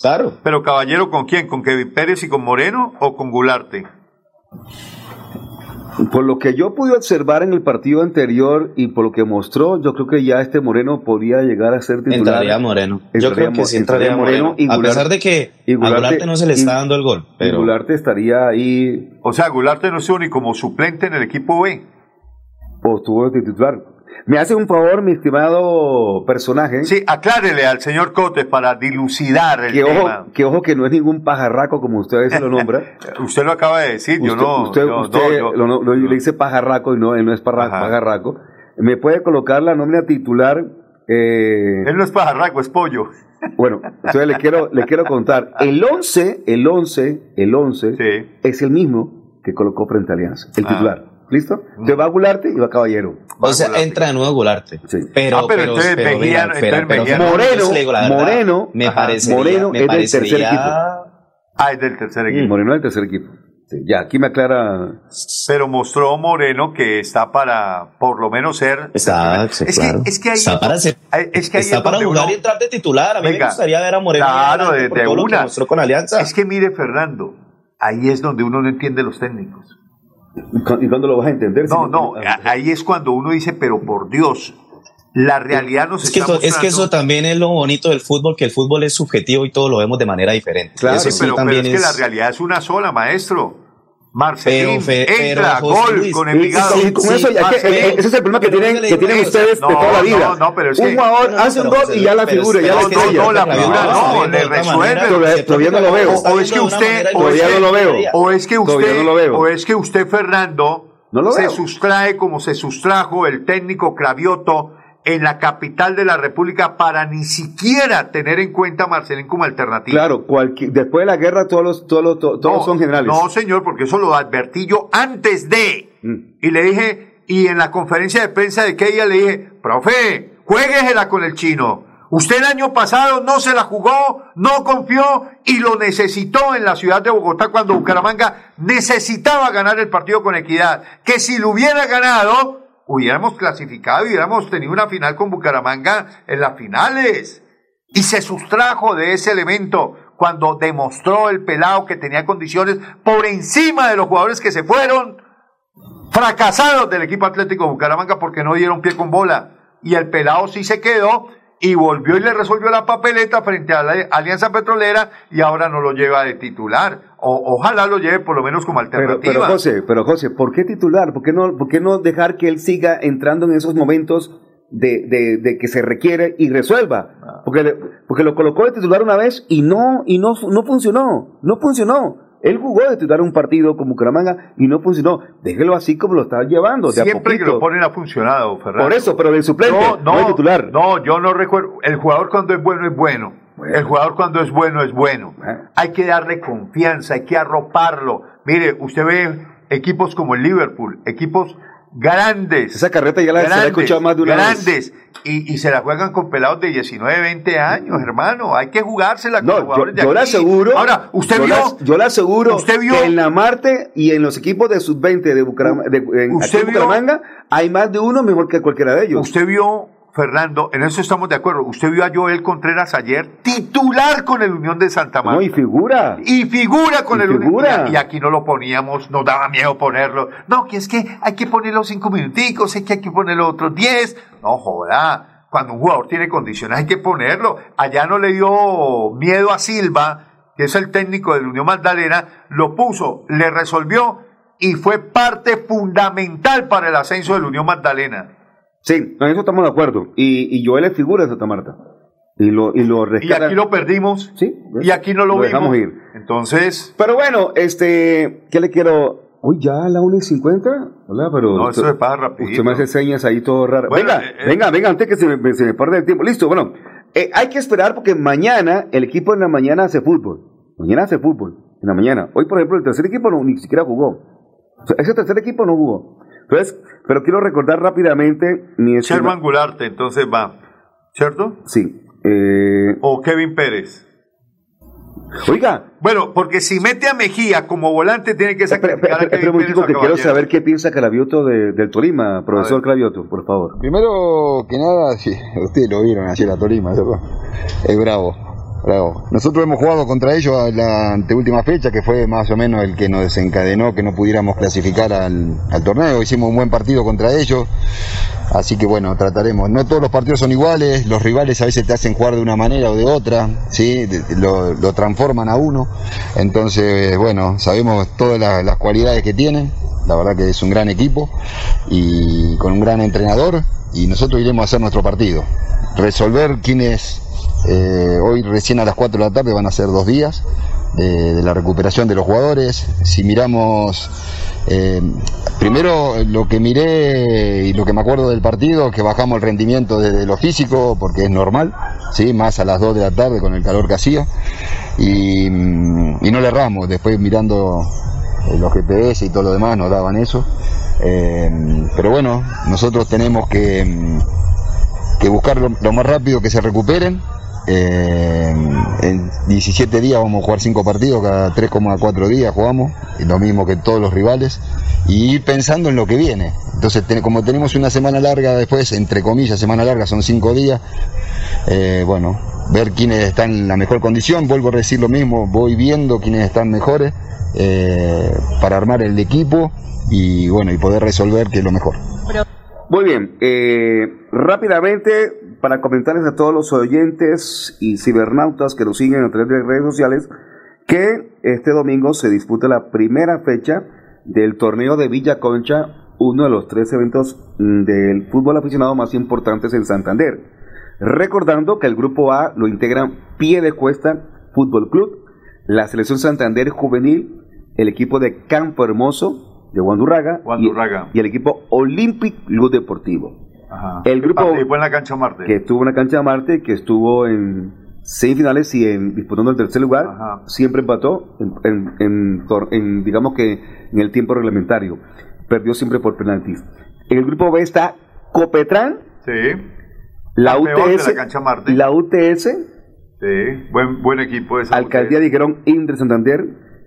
Claro. pero Caballero con quién? ¿Con Kevin Pérez y con Moreno o con Gularte? Por lo que yo pude observar en el partido anterior y por lo que mostró, yo creo que ya este Moreno podría llegar a ser titular. Entraría Moreno. Yo creo que sí entraría Moreno. y a Gularte- pesar de que a Gularte no se le está dando el gol. Pero Gularte estaría ahí O sea, Gularte no estuvo ni como suplente en el equipo B. o estuvo titular. Me hace un favor, mi estimado personaje. Sí, aclárele al señor Cotes para dilucidar el Que ojo, tema. que ojo que no es ningún pajarraco como usted veces lo nombra. Usted lo acaba de decir, yo no. usted, yo- usted no, yo- lo- le dice pajarraco y no, él no es parra- pajarraco. ¿Me puede colocar la nómina titular? Eh, Él no es pajarraco, es pollo. bueno, entonces le quiero, le quiero contar. El 11, el 11, el 11 Sí. es el mismo que colocó frente a Alianza, el Ah. titular. ¿Listo? Entonces va Gularte y va Caballero. o sea, Gularte. entra de nuevo Gularte. Sí. Pero, Ah, pero entonces Mejía- mira, entonces pero- pero Fernando, Moreno, digo verdad, Moreno, me ajá, parecería, Moreno me es del tercer parecería- Ah, es del tercer equipo. Moreno es del tercer equipo. Sí, ya, aquí me aclara. Pero mostró Moreno que está para, por lo menos, ser. Está, sí, es, claro. que, es que ahí. Está para ser- hay- es que ahí Está es para jugar uno- y entrar de titular. A mí Venga. me gustaría ver a Moreno. Claro, de- de una. mostró con Alianza. Es que mire, Fernando, ahí es donde uno no entiende los técnicos. ¿Y cu- ¿Y cuándo lo vas a entender? No, Si- no, a- ahí es cuando uno dice, pero por Dios, la realidad nos Es que, está eso, es que eso también es lo bonito del fútbol, que el fútbol es subjetivo y todo lo vemos de manera diferente. Claro, eso Sí, sí pero, pero también es que es... la realidad es una sola, maestro. Marcelín Pero, pero, entra, José gol Luis, con Envigado. con Sí, eso, ya que- eh, ese es el problema que Pero tienen, que tienen ustedes No, de toda la vida. no, no, pero es un jugador hace un pero gol y ya la pero figura, ya la estrella. no, la figura no, no, no, le resuelve. Todavía- no lo veo. O es que usted- manera o es Todavía que- no lo veo. O es que usted, o es que usted, Fernando, No lo se veo. sustrae como se sustrajo el técnico Cravioto en la capital de la República para ni siquiera tener en cuenta a Marcelín como alternativa. Claro, cualquier- después de la guerra todos los, todos los- to- todos No, son generales. No, señor, porque eso lo advertí yo antes de. Mm. Y le dije, y en la conferencia de prensa de Keia le dije, profe, jueguesela con el chino. Usted el año pasado no se la jugó, no confió y lo necesitó en la ciudad de Bogotá cuando Bucaramanga necesitaba ganar el partido con equidad. Que si lo hubiera ganado, hubiéramos clasificado y hubiéramos tenido una final con Bucaramanga en las finales. Y se sustrajo de ese elemento cuando demostró el pelado que tenía condiciones por encima de los jugadores que se fueron fracasados del equipo Atlético Bucaramanga porque no dieron pie con bola. Y el pelado sí se quedó y volvió y le resolvió la papeleta frente a la Alianza Petrolera y ahora no lo lleva de titular. O, ojalá lo lleve por lo menos como alternativa. pero José, pero José, ¿por qué titular? ¿Por qué no, por qué no dejar que él siga entrando en esos momentos de, de, de que se requiere y resuelva? Ah. Porque, porque lo colocó de titular una vez y no, y no, no funcionó, no funcionó. Él jugó de titular un partido con Bucaramanga y no funcionó. Déjelo así como lo está llevando, de a Siempre que lo ponen ha funcionado, Fernando. Por eso, pero del suplente, no, de titular. No, yo no recuerdo. El jugador cuando es bueno es bueno. El jugador cuando es bueno es bueno. Hay que darle confianza, hay que arroparlo. Mire, usted ve equipos como el Liverpool, equipos grandes. Esa carreta ya la, se la he escuchado más de una vez. Grandes. Y, y se la juegan con pelados de 19, 20 años, hermano. Hay que jugársela con No, yo, jugadores yo le aquí. aseguro. Ahora, usted yo vio. yo le aseguro ¿Usted vio? que en la Marte y en los equipos de sub-20 de, Bucaram- de en, ¿Usted aquí en vio? Bucaramanga hay más de uno mejor que cualquiera de ellos. Usted vio, Fernando, en eso estamos de acuerdo. Usted vio a Joel Contreras ayer titular con el Unión de Santa Marta. No, y figura. Y figura con Y el Unión. figura. Y aquí no lo poníamos, nos daba miedo ponerlo. No, que es que hay que ponerlo cinco minuticos, es que hay que ponerlo otros diez. No, joda. Cuando un jugador tiene condiciones hay que ponerlo. Allá no le dio miedo a Silva, que es el técnico del Unión Magdalena, lo puso, le resolvió y fue parte fundamental para el ascenso del Unión Magdalena. Sí, en eso estamos de acuerdo. Y, y Joel es figura de Santa Marta. Y lo, y lo Y rescata. aquí lo perdimos. Sí. Y aquí no lo, Lo vimos. dejamos ir. Entonces. Pero bueno, este, ¿qué le quiero? Uy, ya a la 1 y 50. Hola, pero. No, usted- eso se pasa rapidito. Usted me hace señas ahí todo raro. Bueno, venga, eh, eh. venga, venga, antes que se me, se me pierda el tiempo. Listo, bueno. eh, hay que esperar porque mañana el equipo en la mañana hace fútbol. Mañana hace fútbol. En la mañana. Hoy, por ejemplo, el tercer equipo no, ni siquiera jugó. O sea, ese tercer equipo no jugó. Entonces, pero quiero recordar rápidamente mi estima- Sherman Gularte, entonces va. ¿Cierto? Sí. eh, O Kevin Pérez. Oiga. Bueno, porque si mete a Mejía como volante, tiene que sacrificar a Espera Kevin un que quiero saber qué piensa Cravioto de- del Tolima, profesor Cravioto, por favor. Primero que nada, sí, ustedes lo vieron ayer a Tolima, ¿verdad? Es bravo, bravo. Nosotros hemos jugado contra ellos a la anteúltima fecha, que fue más o menos el que nos desencadenó que no pudiéramos clasificar al, torneo. Hicimos un buen partido contra ellos, así que bueno, trataremos. No todos los partidos son iguales, los rivales a veces te hacen jugar de una manera o de otra, ¿sí? Lo, transforman a uno. Entonces, bueno, sabemos todas las, las cualidades que tienen. La verdad que es un gran equipo y con un gran entrenador y nosotros iremos a hacer nuestro partido. Resolver quiénes eh, hoy recién a las 4 de la tarde van a ser dos días eh, de la recuperación de los jugadores. Si miramos eh, primero lo que miré y lo que me acuerdo del partido, que bajamos el rendimiento desde lo físico porque es normal, ¿sí? más a las 2 de la tarde con el calor que hacía y, mm, no le erramos. Después mirando los GPS y todo lo demás nos daban eso. Pero bueno, nosotros tenemos que, mm, buscar lo más rápido que se recuperen. Eh, en 17 días vamos a jugar 5 partidos, cada 3,4 días jugamos, lo mismo que todos los rivales, y ir pensando en lo que viene. Entonces, como tenemos una semana larga después, entre comillas, semana larga son 5 días, eh, bueno, ver quiénes están en la mejor condición, vuelvo a decir lo mismo, voy viendo quiénes están mejores eh, para armar el equipo y bueno, y poder resolver que es lo mejor. Muy bien, eh, rápidamente para comentarles a todos los oyentes y cibernautas que nos siguen a través de redes sociales que este domingo se disputa la primera fecha del torneo de Villa Concha, uno de los tres eventos mm, del fútbol aficionado más importantes en Santander. Recordando que el grupo A lo integran Pie de Cuesta Fútbol Club, la selección Santander Juvenil, el equipo de Campo Hermoso de Guandurraga, Guandurraga. Y, y el equipo Olympic Club Deportivo. Ajá. El grupo Participó en la cancha Marte. que estuvo en la cancha de Marte, que estuvo en semifinales y en disputando el tercer lugar, siempre empató en, digamos que en el tiempo reglamentario. Perdió siempre por penaltis. En el grupo B está Copetrán, Sí. la UTS, la cancha Marte. la UTS, Sí. Buen, buen equipo ese. Alcaldía dijeron Indre Santander,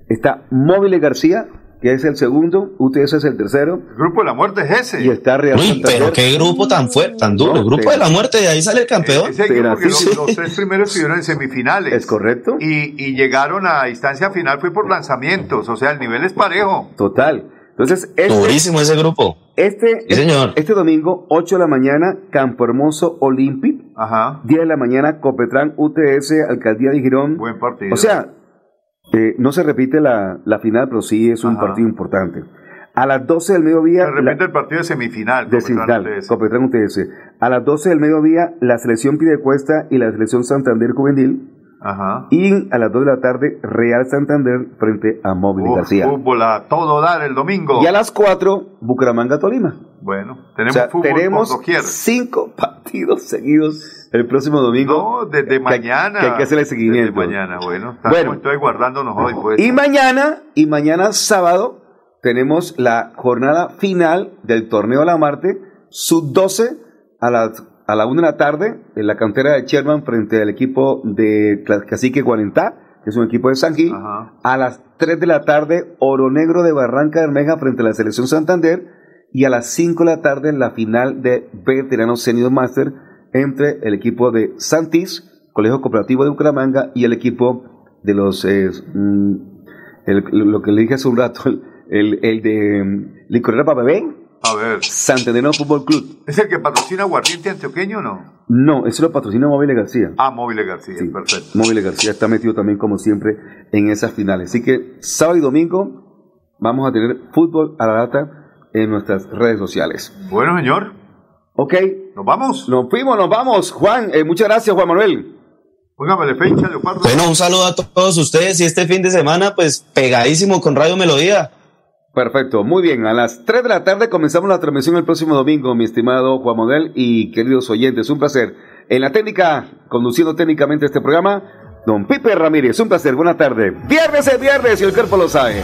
está Móvil García, que es el segundo, UTS es el tercero, El grupo de la muerte es ese. y está Real Uy, pero qué grupo tan fuerte, tan duro. El grupo de la muerte, de ahí sale el campeón. Ese grupo que los, los tres primeros estuvieron en semifinales. Es correcto. Y, y llegaron a instancia final, fue por lanzamientos. O sea, el nivel es parejo. Total. Entonces, este, Durísimo ese grupo. Este, Sí, señor. este domingo, 8 de la mañana, Campo Hermoso Olympic. Ajá. 10 de la mañana, Copetrán UTS, Alcaldía de Girón. Buen partido. O sea, eh, no se repite la, la final, pero sí es un Ajá. partido importante. A las 12 del mediodía. De repente la- el partido de semifinal. de UTS. Copetrán UTS. A las 12 del mediodía, la selección Pidecuesta y la selección Santander Juvenil. Ajá. Y a las 2 de la tarde, Real Santander frente a Móvil García. fútbol a todo dar el domingo. Y a las 4, Bucaramanga Tolima. Bueno, tenemos O sea, fútbol tenemos por cinco partidos seguidos el próximo domingo. No, desde mañana. que hay que hacerle seguimiento. Desde mañana, bueno. Bueno. entonces guardándonos hoy, pues. Y mañana, y mañana sábado, tenemos la jornada final del torneo de la Marte, sub 12 a las a la 1 de la tarde, en la cantera de Sherman frente al equipo de Cacique Guarentá, que es un equipo de San Gil. A las 3 de la tarde, Oro Negro de Barranca Bermeja frente a la selección Santander. Y a las 5 de la tarde, la final de Veteranos Senior Master entre el equipo de Santis, Colegio Cooperativo de Bucaramanga, y el equipo de los eh, mm, el- lo que le dije hace un rato, el, el de mm, Licorera para Bebé, A ver. Santanderino Fútbol Club. ¿Es el que patrocina Aguardiente Antioqueño o no? No, eso lo patrocina Móviles García. Ah, Móviles García, perfecto. Móviles García está metido también, como siempre, en esas finales. Así que sábado y domingo vamos a tener fútbol a la data en nuestras redes sociales. Bueno, señor. Ok. ¿Nos vamos? Nos fuimos, nos vamos. Juan, eh, muchas gracias, Juan Manuel. Póngame fecha, Leopardo. Bueno, un saludo a todos ustedes y este fin de semana, pues pegadísimo con Radio Melodía. Perfecto, muy bien. A las 3 de la tarde comenzamos la transmisión el próximo domingo, mi estimado Juan Manuel y queridos oyentes. Un placer. En la técnica, conduciendo técnicamente este programa, don Pipe Ramírez. Un placer, buena tarde. Viernes es viernes y el cuerpo lo sabe.